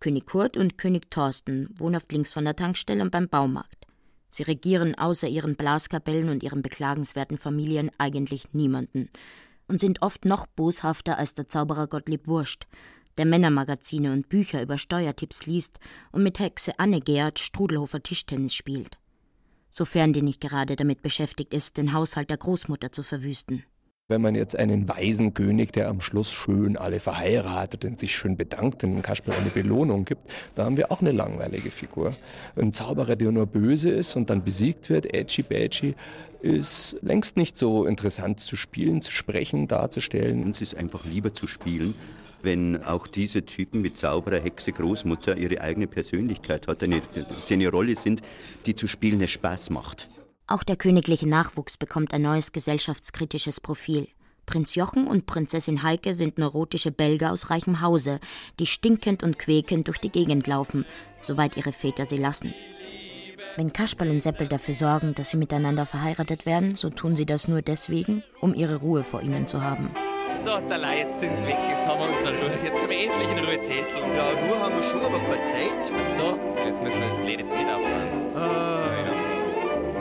König Kurt und König Thorsten, wohnhaft links von der Tankstelle und beim Baumarkt. Sie regieren außer ihren Blaskapellen und ihren beklagenswerten Familien eigentlich niemanden und sind oft noch boshafter als der Zauberer Gottlieb Wurst, der Männermagazine und Bücher über Steuertipps liest und mit Hexe Anne Gerd Strudelhofer Tischtennis spielt. Sofern die nicht gerade damit beschäftigt ist, den Haushalt der Großmutter zu verwüsten. Wenn man jetzt einen weisen König, der am Schluss schön alle verheiratet und sich schön bedankt und dem Kasperl eine Belohnung gibt, da haben wir auch eine langweilige Figur. Ein Zauberer, der nur böse ist und dann besiegt wird, edgy badgy, ist längst nicht so interessant zu spielen, zu sprechen, darzustellen. Uns ist einfach lieber zu spielen, wenn auch diese Typen wie Zauberer, Hexe, Großmutter ihre eigene Persönlichkeit hat, eine, sie eine Rolle sind, die zu spielen es Spaß macht. Auch der königliche Nachwuchs bekommt ein neues gesellschaftskritisches Profil. Prinz Jochen und Prinzessin Heike sind neurotische Belgier aus reichem Hause, die stinkend und quäkend durch die Gegend laufen, soweit ihre Väter sie lassen. Wenn Kasperl und Seppel dafür sorgen, dass sie miteinander verheiratet werden, so tun sie das nur deswegen, um ihre Ruhe vor ihnen zu haben. So, Talai, jetzt sind's weg. Jetzt haben wir unsere Ruhe. Jetzt können wir endlich in Ruhe zetteln. Ja, Ruhe haben wir schon, aber keine Zeit. Ach so, jetzt müssen wir das blöde Zelt aufmachen. Ah.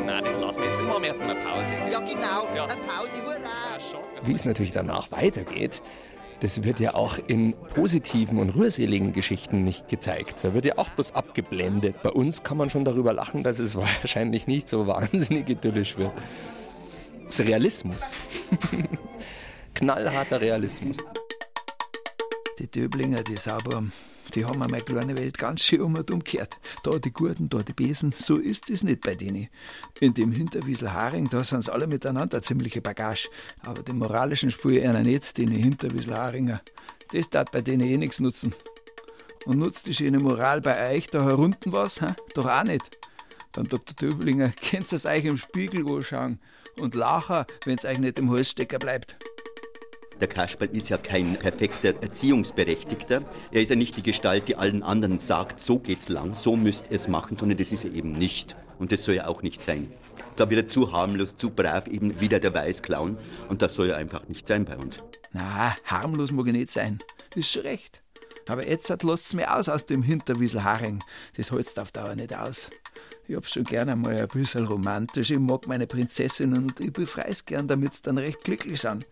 Nein, das lassen wir jetzt. Jetzt machen wir erst einmal Pause. Ja, genau. Eine Pause, hurra. Wie es natürlich danach weitergeht, das wird ja auch in positiven und rührseligen Geschichten nicht gezeigt. Da wird ja auch bloß abgeblendet. Bei uns kann man schon darüber lachen, dass es wahrscheinlich nicht so wahnsinnig idyllisch wird. Das ist Realismus. Knallharter Realismus. Die Döblinger, die Sauburm, die haben meine kleine Welt ganz schön um und umgekehrt. Da die Gurten, da die Besen, so ist es nicht bei denen. In dem Hinterwiesel Haring, da sind alle miteinander ziemliche Bagage. Aber den moralischen spüre einer nicht, den Hinterwiesel Haringer. Das tat bei denen eh nichts nutzen. Und nutzt die schöne Moral bei euch da herunten was? Hä? Doch auch nicht. Beim Dr. Döblinger könnt ihr es euch im Spiegel anschauen und lachen, wenn es euch nicht im Hals stecken bleibt. Der Kasperl ist ja kein perfekter Erziehungsberechtigter. Er ist ja nicht die Gestalt, die allen anderen sagt, so geht's lang, so müsst ihr es machen, sondern das ist er eben nicht. Und das soll ja auch nicht sein. Da wird er zu harmlos, zu brav, eben wieder der Weißclown. Und das soll ja einfach nicht sein bei uns. Na, harmlos mag ich nicht sein. Ist schon recht. Aber jetzt lasst's mir aus aus dem Hinterwiesel Haring. Das hältst auf Dauer nicht aus. Ich hab's schon gern einmal ein bisschen romantisch. Ich mag meine Prinzessinnen und ich befrei's gern, damit's dann recht glücklich sind.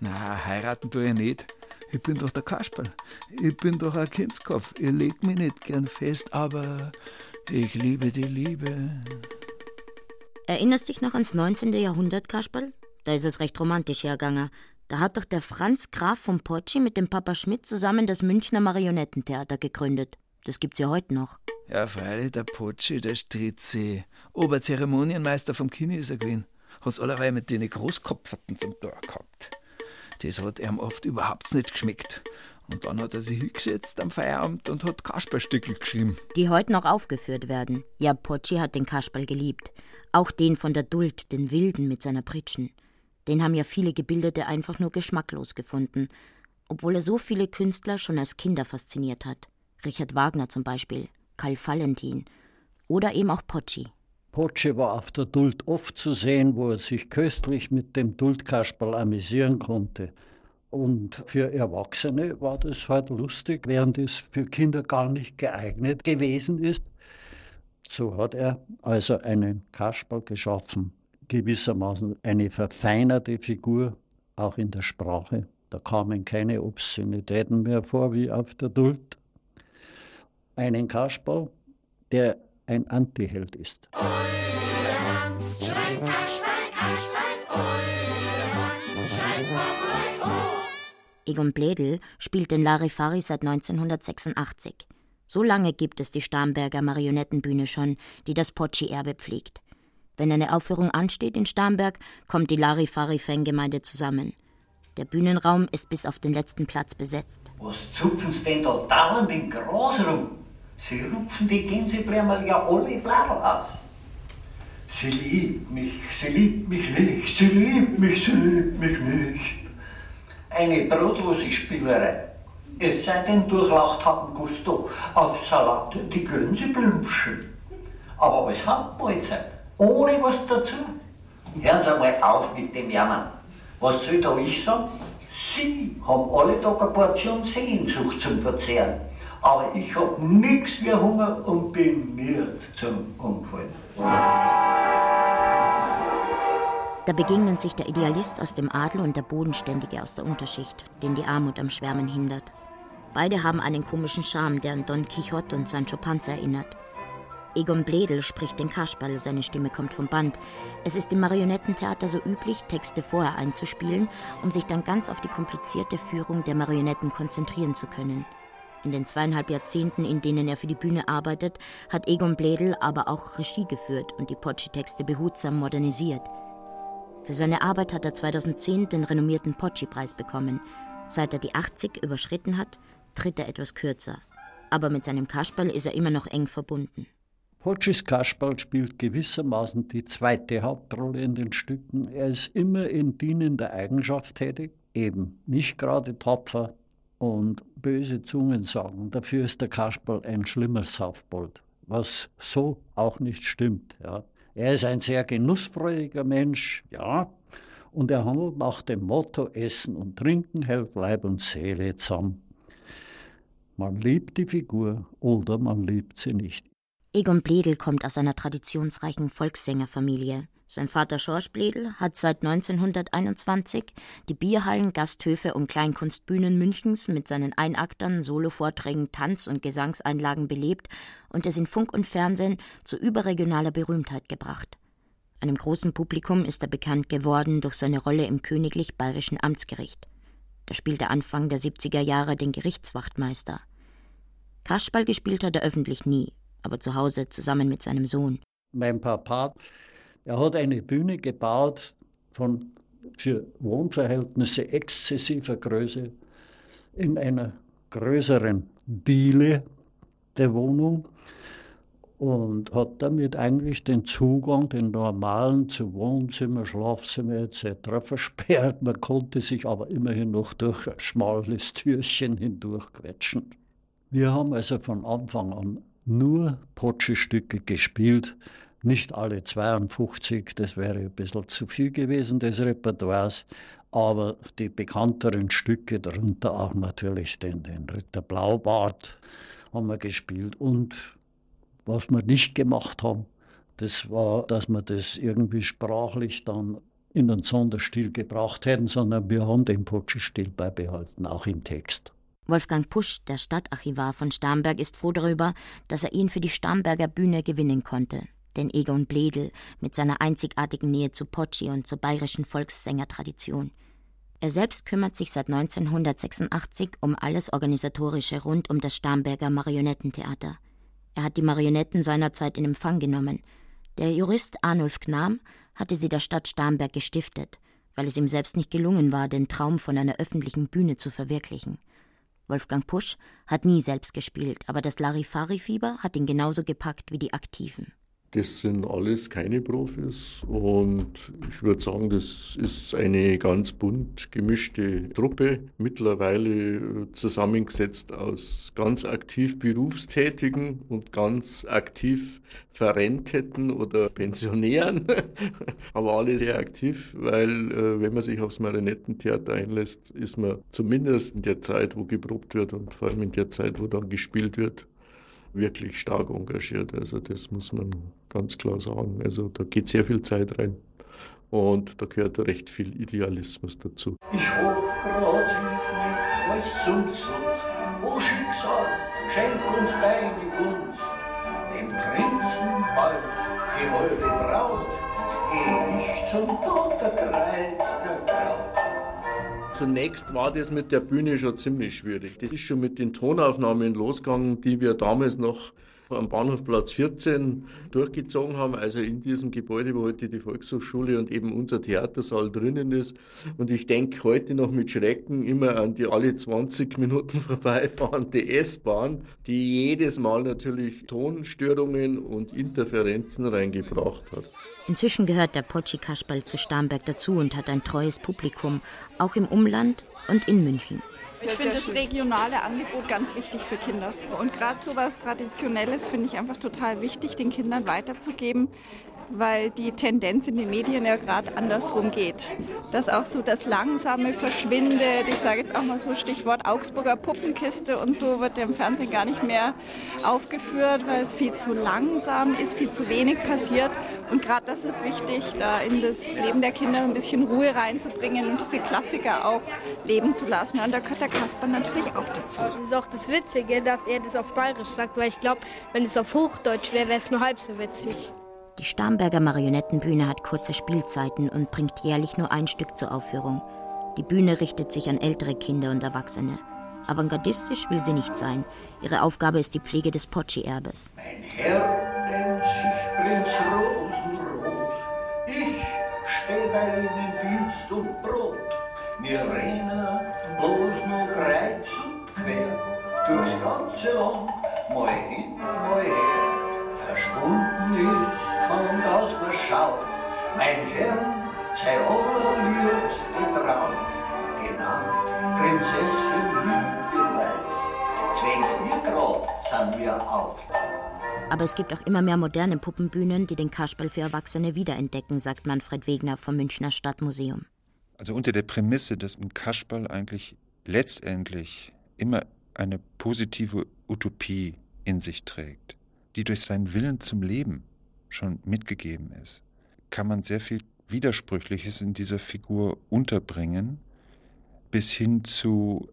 Na, heiraten tu ich nicht. Ich bin doch der Kasperl. Ich bin doch ein Kindskopf. Ich leg mich nicht gern fest, aber ich liebe die Liebe. Erinnerst dich noch ans 19. Jahrhundert, Kasperl? Da ist es recht romantisch hergegangen. Da hat doch der Franz Graf von Potschi mit dem Papa Schmidt zusammen das Münchner Marionettentheater gegründet. Das gibt's ja heute noch. Ja, freilich, der Potschi, der Stritzi. Oberzeremonienmeister vom Kini ist er gewesen. Hat's allerweil mit den Großkopferten zum Tor gehabt. Das hat ihm oft überhaupt nicht geschmeckt. Und dann hat er sich hingesetzt am Feierabend und hat Kasperstückel geschrieben. Die heute noch aufgeführt werden. Ja, Potschi hat den Kasperl geliebt. Auch den von der Duld, den Wilden mit seiner Pritschen. Den haben ja viele Gebildete einfach nur geschmacklos gefunden. Obwohl er so viele Künstler schon als Kinder fasziniert hat. Richard Wagner zum Beispiel, Karl Valentin. Oder eben auch Potschi. Potsche war auf der Duld oft zu sehen, wo er sich köstlich mit dem Duldkasperl amüsieren konnte. Und für Erwachsene war das halt lustig, während es für Kinder gar nicht geeignet gewesen ist. So hat er also einen Kasperl geschaffen, gewissermaßen eine verfeinerte Figur, auch in der Sprache. Da kamen keine Obszönitäten mehr vor wie auf der Duld. Einen Kasperl, der ein Antiheld ist. Egon Bledel spielt den Larifari seit 1986. So lange gibt es die Starnberger Marionettenbühne schon, die das Potschi-Erbe pflegt. Wenn eine Aufführung ansteht in Starnberg, kommt die Larifari-Fangemeinde zusammen. Der Bühnenraum ist bis auf den letzten Platz besetzt. Was zupfen Sie denn da dauernd im Gras rum? Sie rupfen die Gänseblämmerl ja alle blau aus. Sie liebt mich, sie liebt mich nicht, sie liebt mich, sie liebt mich nicht. Eine brotlose Spielerei. Es sei denn, durchlaucht haben Gusto auf Salat die Gänseblümchen. Aber als Hauptmahlzeit, ohne was dazu. Hören Sie mal auf mit dem Jammern. Was soll da ich sagen? Sie haben alle Tag eine Portion Sehnsucht zum Verzehren. Aber ich hab nix wie Hunger und bin miert zum Umfallen. Da begegnen sich der Idealist aus dem Adel und der Bodenständige aus der Unterschicht, den die Armut am Schwärmen hindert. Beide haben einen komischen Charme, der an Don Quixote und Sancho Panza erinnert. Egon Bledel spricht den Kasperl, seine Stimme kommt vom Band. Es ist im Marionettentheater so üblich, Texte vorher einzuspielen, um sich dann ganz auf die komplizierte Führung der Marionetten konzentrieren zu können. In den zweieinhalb Jahrzehnten, in denen er für die Bühne arbeitet, hat Egon Bledel aber auch Regie geführt und die Potschi-Texte behutsam modernisiert. Für seine Arbeit hat er 2010 den renommierten Potschi-Preis bekommen. Seit er die 80 überschritten hat, tritt er etwas kürzer. Aber mit seinem Kasperl ist er immer noch eng verbunden. Potschis Kasperl spielt gewissermaßen die zweite Hauptrolle in den Stücken. Er ist immer in dienender Eigenschaft tätig, eben nicht gerade tapfer und böse Zungen sagen. Dafür ist der Kasperl ein schlimmer Saufbold, was so auch nicht stimmt. Ja. Er ist ein sehr genussfreudiger Mensch, ja, und er handelt nach dem Motto Essen und Trinken hält Leib und Seele zusammen. Man liebt die Figur oder man liebt sie nicht. Egon Bledel kommt aus einer traditionsreichen Volkssängerfamilie. Sein Vater Schorsch Bledel hat seit 1921 die Bierhallen, Gasthöfe und Kleinkunstbühnen Münchens mit seinen Einaktern, Solovorträgen, Tanz- und Gesangseinlagen belebt und es in Funk und Fernsehen zu überregionaler Berühmtheit gebracht. Einem großen Publikum ist er bekannt geworden durch seine Rolle im Königlich Bayerischen Amtsgericht. Da spielt er Anfang der 70er Jahre den Gerichtswachtmeister. Kasperl gespielt hat er öffentlich nie, aber zu Hause zusammen mit seinem Sohn. Mein Papa, er hat eine Bühne gebaut von für Wohnverhältnisse exzessiver Größe in einer größeren Diele der Wohnung und hat damit eigentlich den Zugang, den normalen zu Wohnzimmer, Schlafzimmer etc. versperrt. Man konnte sich aber immerhin noch durch ein schmales Türchen hindurchquetschen. Wir haben also von Anfang an nur Potsche-Stücke gespielt, nicht alle 52, das wäre ein bisschen zu viel gewesen des Repertoires, aber die bekannteren Stücke, darunter auch natürlich den, den Ritter Blaubart, haben wir gespielt und was wir nicht gemacht haben, das war, dass wir das irgendwie sprachlich dann in einen Sonderstil gebracht hätten, sondern wir haben den Potsche-Stil beibehalten, auch im Text. Wolfgang Pusch, der Stadtarchivar von Starnberg, ist froh darüber, dass er ihn für die Starnberger Bühne gewinnen konnte. Denn Egon Bledel mit seiner einzigartigen Nähe zu Potschi und zur bayerischen Volkssängertradition. Er selbst kümmert sich seit 1986 um alles Organisatorische rund um das Starnberger Marionettentheater. Er hat die Marionetten seinerzeit in Empfang genommen. Der Jurist Arnulf Gnam hatte sie der Stadt Starnberg gestiftet, weil es ihm selbst nicht gelungen war, den Traum von einer öffentlichen Bühne zu verwirklichen. Wolfgang Pusch hat nie selbst gespielt, aber das Larifari-Fieber hat ihn genauso gepackt wie die Aktiven. Das sind alles keine Profis und ich würde sagen, das ist eine ganz bunt gemischte Truppe, mittlerweile zusammengesetzt aus ganz aktiv Berufstätigen und ganz aktiv Verrenteten oder Pensionären, aber alle sehr aktiv, weil äh, wenn man sich aufs Marionettentheater einlässt, ist man zumindest in der Zeit, wo geprobt wird und vor allem in der Zeit, wo dann gespielt wird, wirklich stark engagiert. Also das muss man ganz klar sagen. Also da geht sehr viel Zeit rein. Und da gehört recht viel Idealismus dazu. Ich hoffe grad nicht alles umsonst. O Schicksal, schenk uns deine Gunst. Dem Prinzen bald die holde Braut, ehe ich zum der Braut. Zunächst war das mit der Bühne schon ziemlich schwierig. Das ist schon mit den Tonaufnahmen losgegangen, die wir damals noch am Bahnhofplatz 14 durchgezogen haben, also in diesem Gebäude, wo heute die Volkshochschule und eben unser Theatersaal drinnen ist. Und ich denke heute noch mit Schrecken immer an die alle 20 Minuten vorbeifahrende S-Bahn, die jedes Mal natürlich Tonstörungen und Interferenzen reingebracht hat. Inzwischen gehört der Potschi Kasperl zu Starnberg dazu und hat ein treues Publikum, auch im Umland und in München. Ich finde das regionale Angebot ganz wichtig für Kinder. Und gerade so was Traditionelles finde ich einfach total wichtig, den Kindern weiterzugeben, weil die Tendenz in den Medien ja gerade andersrum geht. Dass auch so das Langsame verschwindet. Ich sage jetzt auch mal so Stichwort Augsburger Puppenkiste und so wird im Fernsehen gar nicht mehr aufgeführt, weil es viel zu langsam ist, viel zu wenig passiert. Und gerade das ist wichtig, da in das Leben der Kinder ein bisschen Ruhe reinzubringen und diese Klassiker auch leben zu lassen. Und da gehört der Kasper natürlich auch dazu. Das ist auch das Witzige, dass er das auf Bayerisch sagt, weil ich glaube, wenn es auf Hochdeutsch wäre, wäre es nur halb so witzig. Die Starnberger Marionettenbühne hat kurze Spielzeiten und bringt jährlich nur ein Stück zur Aufführung. Die Bühne richtet sich an ältere Kinder und Erwachsene. Avantgardistisch will sie nicht sein. Ihre Aufgabe ist die Pflege des Potschi-Erbes. Mein Herr Prinz Rosenrot. Ich steh bei Ihnen Dienst und Brot. Wir rennen bloß kreuz und quer durchs ganze Land, mal hin, mal her. Mein Herr, sei allerliebste Traum, genannt Prinzessin Hügelweiß. Zwängs ihr grad sind wir auf. Aber es gibt auch immer mehr moderne Puppenbühnen, die den Kasperl für Erwachsene wiederentdecken, sagt Manfred Wegner vom Münchner Stadtmuseum. Also unter der Prämisse, dass ein Kasperl eigentlich letztendlich immer eine positive Utopie in sich trägt, die durch seinen Willen zum Leben schon mitgegeben ist, kann man sehr viel Widersprüchliches in dieser Figur unterbringen, bis hin zu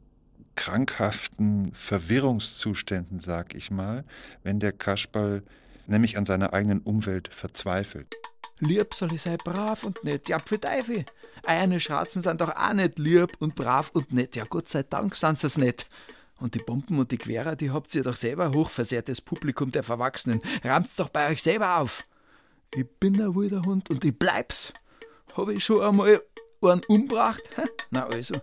krankhaften Verwirrungszuständen, sag ich mal, wenn der Kasperl nämlich an seiner eigenen Umwelt verzweifelt. Lieb soll ich sein, brav und nett. Ja, für Teufel. Eine Schratzen sind doch auch nicht lieb und brav und nett. Ja, Gott sei Dank sind sie's nicht. Und die Bomben und die Querer, die habt ihr doch selber hochversehrtes Publikum der Verwachsenen. Rammt's doch bei euch selber auf. Ich bin ein wilder Hund und ich bleib's. Hab ich schon einmal einen umbracht? Hä? Na also.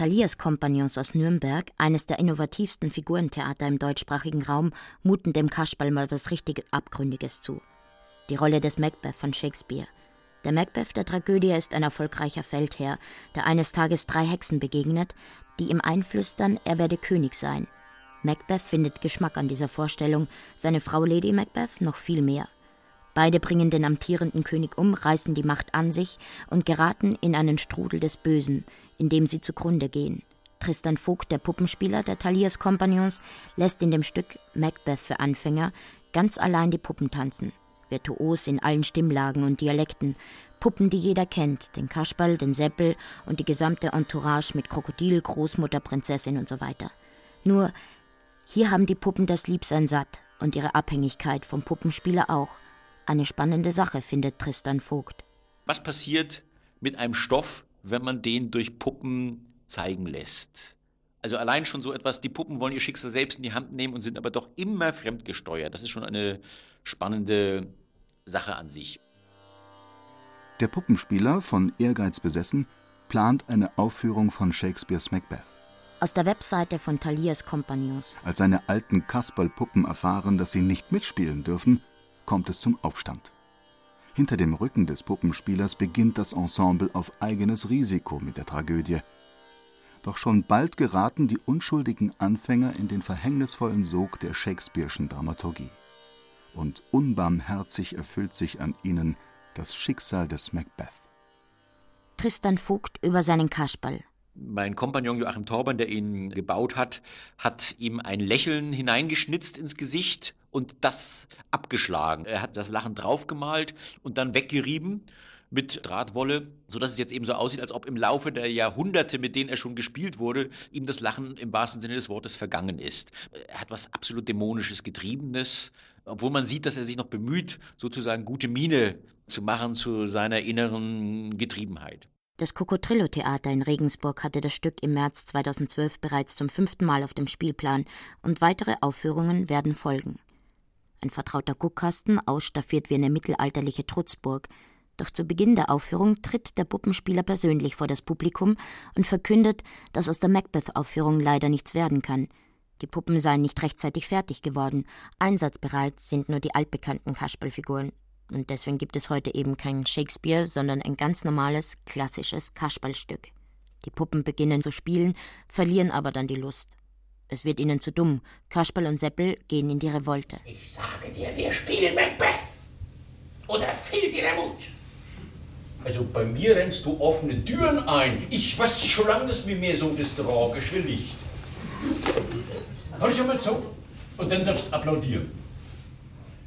Thalias Kompagnons aus Nürnberg, eines der innovativsten Figurentheater im deutschsprachigen Raum, muten dem Kasperl mal was richtig Abgründiges zu. Die Rolle des Macbeth von Shakespeare. Der Macbeth der Tragödie ist ein erfolgreicher Feldherr, der eines Tages drei Hexen begegnet, die ihm einflüstern, er werde König sein. Macbeth findet Geschmack an dieser Vorstellung, seine Frau Lady Macbeth noch viel mehr. Beide bringen den amtierenden König um, reißen die Macht an sich und geraten in einen Strudel des Bösen, in dem sie zugrunde gehen. Tristan Vogt, der Puppenspieler der Thalias Kompagnons, lässt in dem Stück Macbeth für Anfänger ganz allein die Puppen tanzen. Virtuos in allen Stimmlagen und Dialekten. Puppen, die jeder kennt, den Kasperl, den Seppel und die gesamte Entourage mit Krokodil, Großmutter, Prinzessin und so weiter. Nur, hier haben die Puppen das Liebsein satt und ihre Abhängigkeit vom Puppenspieler auch. Eine spannende Sache, findet Tristan Vogt. Was passiert mit einem Stoff, wenn man den durch Puppen zeigen lässt? Also allein schon so etwas, die Puppen wollen ihr Schicksal selbst in die Hand nehmen und sind aber doch immer fremdgesteuert. Das ist schon eine spannende Sache an sich. Der Puppenspieler, von Ehrgeiz besessen, plant eine Aufführung von Shakespeares Macbeth. Aus der Webseite von Thalias Kompagnons. Als seine alten Kasperlpuppen erfahren, dass sie nicht mitspielen dürfen, kommt es zum Aufstand. Hinter dem Rücken des Puppenspielers beginnt das Ensemble auf eigenes Risiko mit der Tragödie. Doch schon bald geraten die unschuldigen Anfänger in den verhängnisvollen Sog der Shakespeare'schen Dramaturgie. Und unbarmherzig erfüllt sich an ihnen das Schicksal des Macbeth. Tristan Vogt über seinen Kasperl. Mein Kompagnon Joachim Torban, der ihn gebaut hat, hat ihm ein Lächeln hineingeschnitzt ins Gesicht und das abgeschlagen. Er hat das Lachen draufgemalt und dann weggerieben mit Drahtwolle, sodass es jetzt eben so aussieht, als ob im Laufe der Jahrhunderte, mit denen er schon gespielt wurde, ihm das Lachen im wahrsten Sinne des Wortes vergangen ist. Er hat was absolut Dämonisches, Getriebenes, obwohl man sieht, dass er sich noch bemüht, sozusagen gute Miene zu machen zu seiner inneren Getriebenheit. Das Cocotrillo-Theater in Regensburg hatte das Stück im März 2012 bereits zum fünften Mal auf dem Spielplan und weitere Aufführungen werden folgen. Ein vertrauter Guckkasten, ausstaffiert wie eine mittelalterliche Trutzburg, doch zu Beginn der Aufführung tritt der Puppenspieler persönlich vor das Publikum und verkündet, dass aus der Macbeth-Aufführung leider nichts werden kann. Die Puppen seien nicht rechtzeitig fertig geworden. Einsatzbereit sind nur die altbekannten Kasperlfiguren. Und deswegen gibt es heute eben kein Shakespeare, sondern ein ganz normales, klassisches Kasperlstück. Die Puppen beginnen zu spielen, verlieren aber dann die Lust. Es wird ihnen zu dumm. Kasperl und Seppel gehen in die Revolte. Ich sage dir, wir spielen Macbeth. Oder fehlt dir der Mut? Also bei mir rennst du offene Türen ein. Ich weiß schon lange, dass mir mehr so das tragische Licht. Hör schon mal zu und dann darfst applaudieren.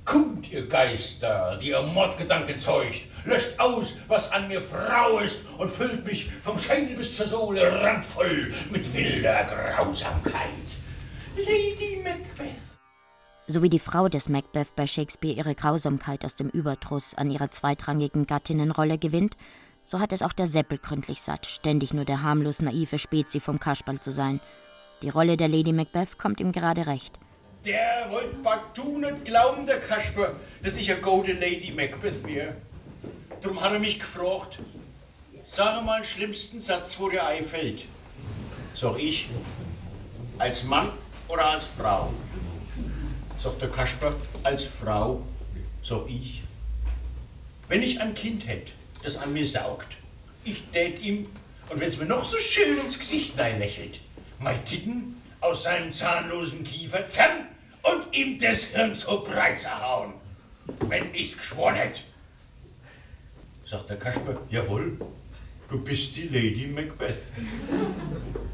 Kommt, ihr Geister, die ihr Mordgedanken zeugt, löscht aus, was an mir Frau ist und füllt mich vom Schädel bis zur Sohle randvoll mit wilder Grausamkeit. Lady Macbeth. So wie die Frau des Macbeth bei Shakespeare ihre Grausamkeit aus dem Überdruss an ihrer zweitrangigen Gattinnenrolle gewinnt, so hat es auch der Seppel gründlich satt, ständig nur der harmlos naive Spezi vom Kasperl zu sein. Die Rolle der Lady Macbeth kommt ihm gerade recht. Der wollt partout nicht glauben, der Kasper, dass ich eine gute Lady Macbeth wäre. Drum hat er mich gefragt, sag mal den schlimmsten Satz, wo dir einfällt. Sag ich, als Mann oder als Frau? Sagt der Kasper, als Frau, sag ich. Wenn ich ein Kind hätte, das an mir saugt, ich tät ihm, und wenn's mir noch so schön ins Gesicht lächelt, mein Titten aus seinem zahnlosen Kiefer zusammen und ihm das Hirn so breit zerhauen, wenn ich's geschworen hätt. Sagt der Kasper, jawohl, du bist die Lady Macbeth.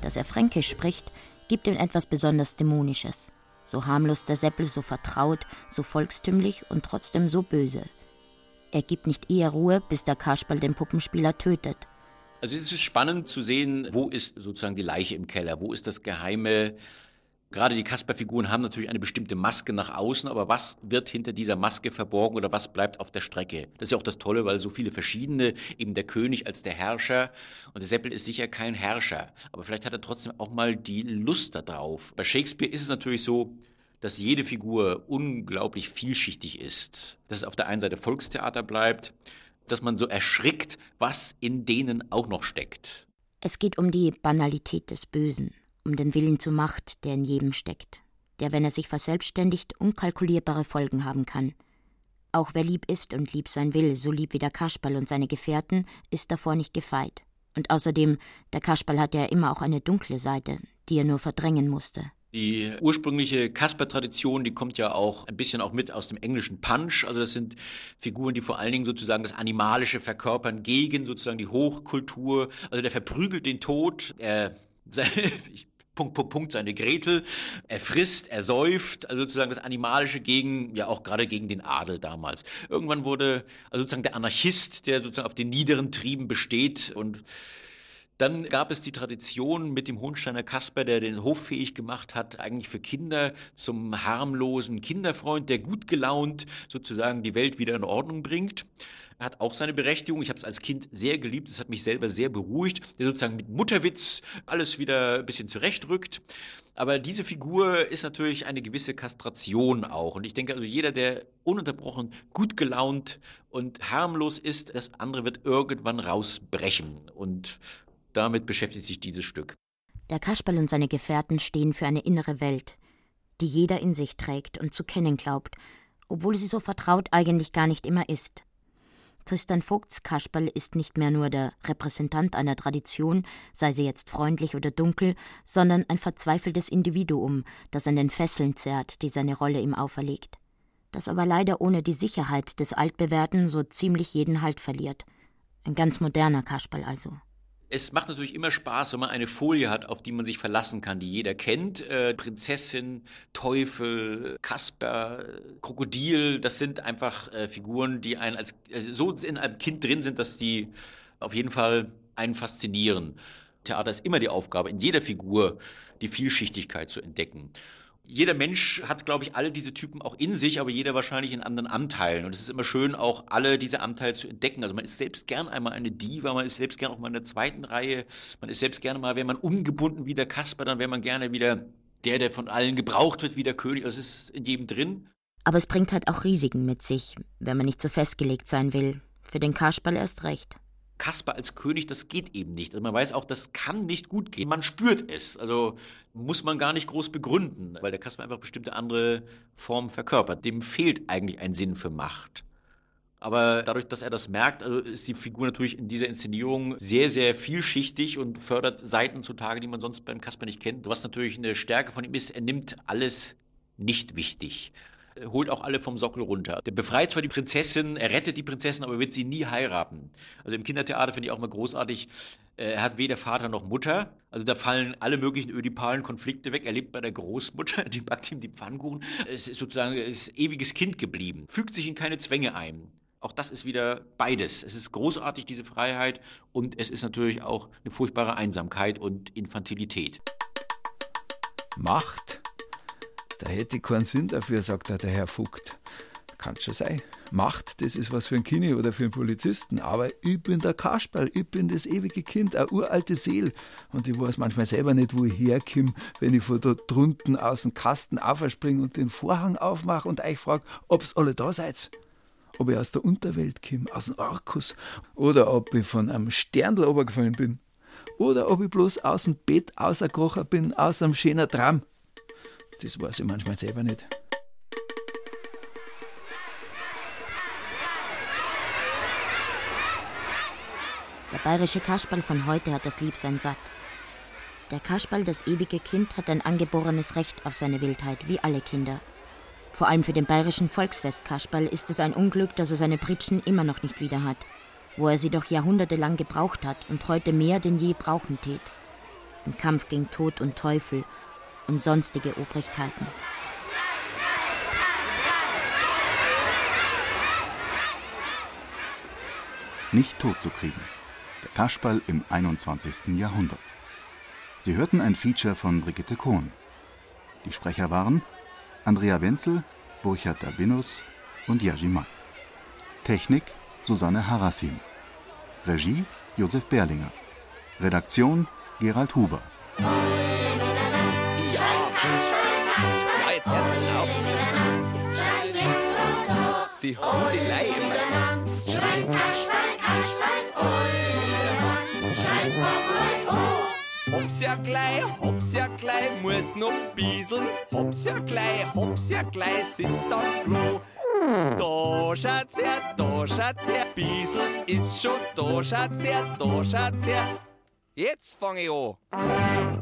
Dass er fränkisch spricht, gibt ihm etwas besonders Dämonisches. So harmlos der Seppel, so vertraut, so volkstümlich und trotzdem so böse. Er gibt nicht eher Ruhe, bis der Kasperl den Puppenspieler tötet. Also es ist spannend zu sehen, wo ist sozusagen die Leiche im Keller, wo ist das geheime Gerade die Kasper-Figuren haben natürlich eine bestimmte Maske nach außen, aber was wird hinter dieser Maske verborgen oder was bleibt auf der Strecke? Das ist ja auch das Tolle, weil so viele verschiedene, eben der König als der Herrscher und der Seppel ist sicher kein Herrscher, aber vielleicht hat er trotzdem auch mal die Lust darauf. Bei Shakespeare ist es natürlich so, dass jede Figur unglaublich vielschichtig ist, dass es auf der einen Seite Volkstheater bleibt, dass man so erschrickt, was in denen auch noch steckt. Es geht um die Banalität des Bösen, um den Willen zur Macht, der in jedem steckt, der, wenn er sich verselbstständigt, unkalkulierbare Folgen haben kann. Auch wer lieb ist und lieb sein will, so lieb wie der Kasperl und seine Gefährten, ist davor nicht gefeit. Und außerdem, der Kasperl hat ja immer auch eine dunkle Seite, die er nur verdrängen musste. Die ursprüngliche Kasper-Tradition, die kommt ja auch ein bisschen auch mit aus dem englischen Punch. Also das sind Figuren, die vor allen Dingen sozusagen das Animalische verkörpern gegen sozusagen die Hochkultur. Also der verprügelt den Tod, er Punkt, Punkt, Punkt, seine Gretel. Er frisst, er säuft, also sozusagen das Animalische gegen, ja auch gerade gegen den Adel damals. Irgendwann wurde, also sozusagen der Anarchist, der sozusagen auf den niederen Trieben besteht und dann gab es die Tradition mit dem Hohensteiner Kasper, der den Hof fähig gemacht hat, eigentlich für Kinder zum harmlosen Kinderfreund, der gut gelaunt sozusagen die Welt wieder in Ordnung bringt hat auch seine Berechtigung. Ich habe es als Kind sehr geliebt. Es hat mich selber sehr beruhigt. Der sozusagen mit Mutterwitz alles wieder ein bisschen zurechtrückt. Aber diese Figur ist natürlich eine gewisse Kastration auch. Und ich denke also, jeder, der ununterbrochen gut gelaunt und harmlos ist, das andere wird irgendwann rausbrechen. Und damit beschäftigt sich dieses Stück. Der Kasperl und seine Gefährten stehen für eine innere Welt, die jeder in sich trägt und zu kennen glaubt, obwohl sie so vertraut eigentlich gar nicht immer ist. Tristan Vogts Kasperl ist nicht mehr nur der Repräsentant einer Tradition, sei sie jetzt freundlich oder dunkel, sondern ein verzweifeltes Individuum, das an den Fesseln zerrt, die seine Rolle ihm auferlegt. Das aber leider ohne die Sicherheit des Altbewährten so ziemlich jeden Halt verliert. Ein ganz moderner Kasperl also. Es macht natürlich immer Spaß, wenn man eine Folie hat, auf die man sich verlassen kann, die jeder kennt. Äh, Prinzessin, Teufel, Kasper, Krokodil, das sind einfach äh, Figuren, die einen als äh, so in einem Kind drin sind, dass die auf jeden Fall einen faszinieren. Theater ist immer die Aufgabe, in jeder Figur die Vielschichtigkeit zu entdecken jeder Mensch hat, glaube ich, alle diese Typen auch in sich, aber jeder wahrscheinlich in anderen Anteilen. Und es ist immer schön, auch alle diese Anteile zu entdecken. Also man ist selbst gern einmal eine Diva, man ist selbst gern auch mal in der zweiten Reihe, man ist selbst gerne mal, wenn man ungebunden wie der Kasper, dann wäre man gerne wieder der, der von allen gebraucht wird wie der König. Das ist in jedem drin. Aber es bringt halt auch Risiken mit sich, wenn man nicht so festgelegt sein will. Für den Kasperl erst recht. Kasper als König, das geht eben nicht. Also man weiß auch, das kann nicht gut gehen. Man spürt es. Also muss man gar nicht groß begründen, weil der Kasper einfach bestimmte andere Formen verkörpert. Dem fehlt eigentlich ein Sinn für Macht. Aber dadurch, dass er das merkt, also ist die Figur natürlich in dieser Inszenierung sehr, sehr vielschichtig und fördert Seiten zutage, die man sonst beim Kasper nicht kennt. Was natürlich eine Stärke von ihm ist, er nimmt alles nicht wichtig holt auch alle vom Sockel runter. Der befreit zwar die Prinzessin, er rettet die Prinzessin, aber wird sie nie heiraten. Also im Kindertheater finde ich auch mal großartig, äh, er hat weder Vater noch Mutter. Also da fallen alle möglichen ödipalen Konflikte weg. Er lebt bei der Großmutter, die backt ihm die Pfannkuchen. Es ist sozusagen ein ewiges Kind geblieben. Fügt sich in keine Zwänge ein. Auch das ist wieder beides. Es ist großartig, diese Freiheit, und es ist natürlich auch eine furchtbare Einsamkeit und Infantilität. Macht da hätte ich keinen Sinn dafür, sagt der Herr Vogt. Kann schon sein. Macht, das ist was für ein Kini oder für einen Polizisten. Aber ich bin der Kasperl, ich bin das ewige Kind, eine uralte Seele. Und ich weiß manchmal selber nicht, wo ich herkomme, wenn ich von da drunten aus dem Kasten aufspringe und den Vorhang aufmache und euch frage, ob's alle da seid. Ob ich aus der Unterwelt komme, aus dem Arkus, oder ob ich von einem Sterndl runtergefallen bin. Oder ob ich bloß aus dem Bett rausgekrochen bin, aus einem schönen Traum. Das weiß ich manchmal selber nicht. Der bayerische Kasperl von heute hat das Liebsein satt. Der Kasperl, das ewige Kind, hat ein angeborenes Recht auf seine Wildheit, wie alle Kinder. Vor allem für den bayerischen Volksfest Kasperl ist es ein Unglück, dass er seine Pritschen immer noch nicht wieder hat, wo er sie doch jahrhundertelang gebraucht hat und heute mehr denn je brauchen tät. Im Kampf gegen Tod und Teufel und sonstige Obrigkeiten. Nicht totzukriegen. Der Kasperl im 21. Jahrhundert. Sie hörten ein Feature von Brigitte Kohn. Die Sprecher waren Andrea Wenzel, Burchard Dabinus und Yajimak. Technik Susanne Harassim. Regie Josef Berlinger. Redaktion Gerald Huber. Die Hudelei immer. Schrein Kasperl, Kasperl, Ullemann, schrein vor Hops ja gleich, hops ja gleich, muss noch bisseln. Hops ja gleich, hops ja gleich, sitz am Klo. Da schaut's her, da schaut's her, Biesel ist schon da, schaut's her, da schaut's her. Jetzt fang ich an.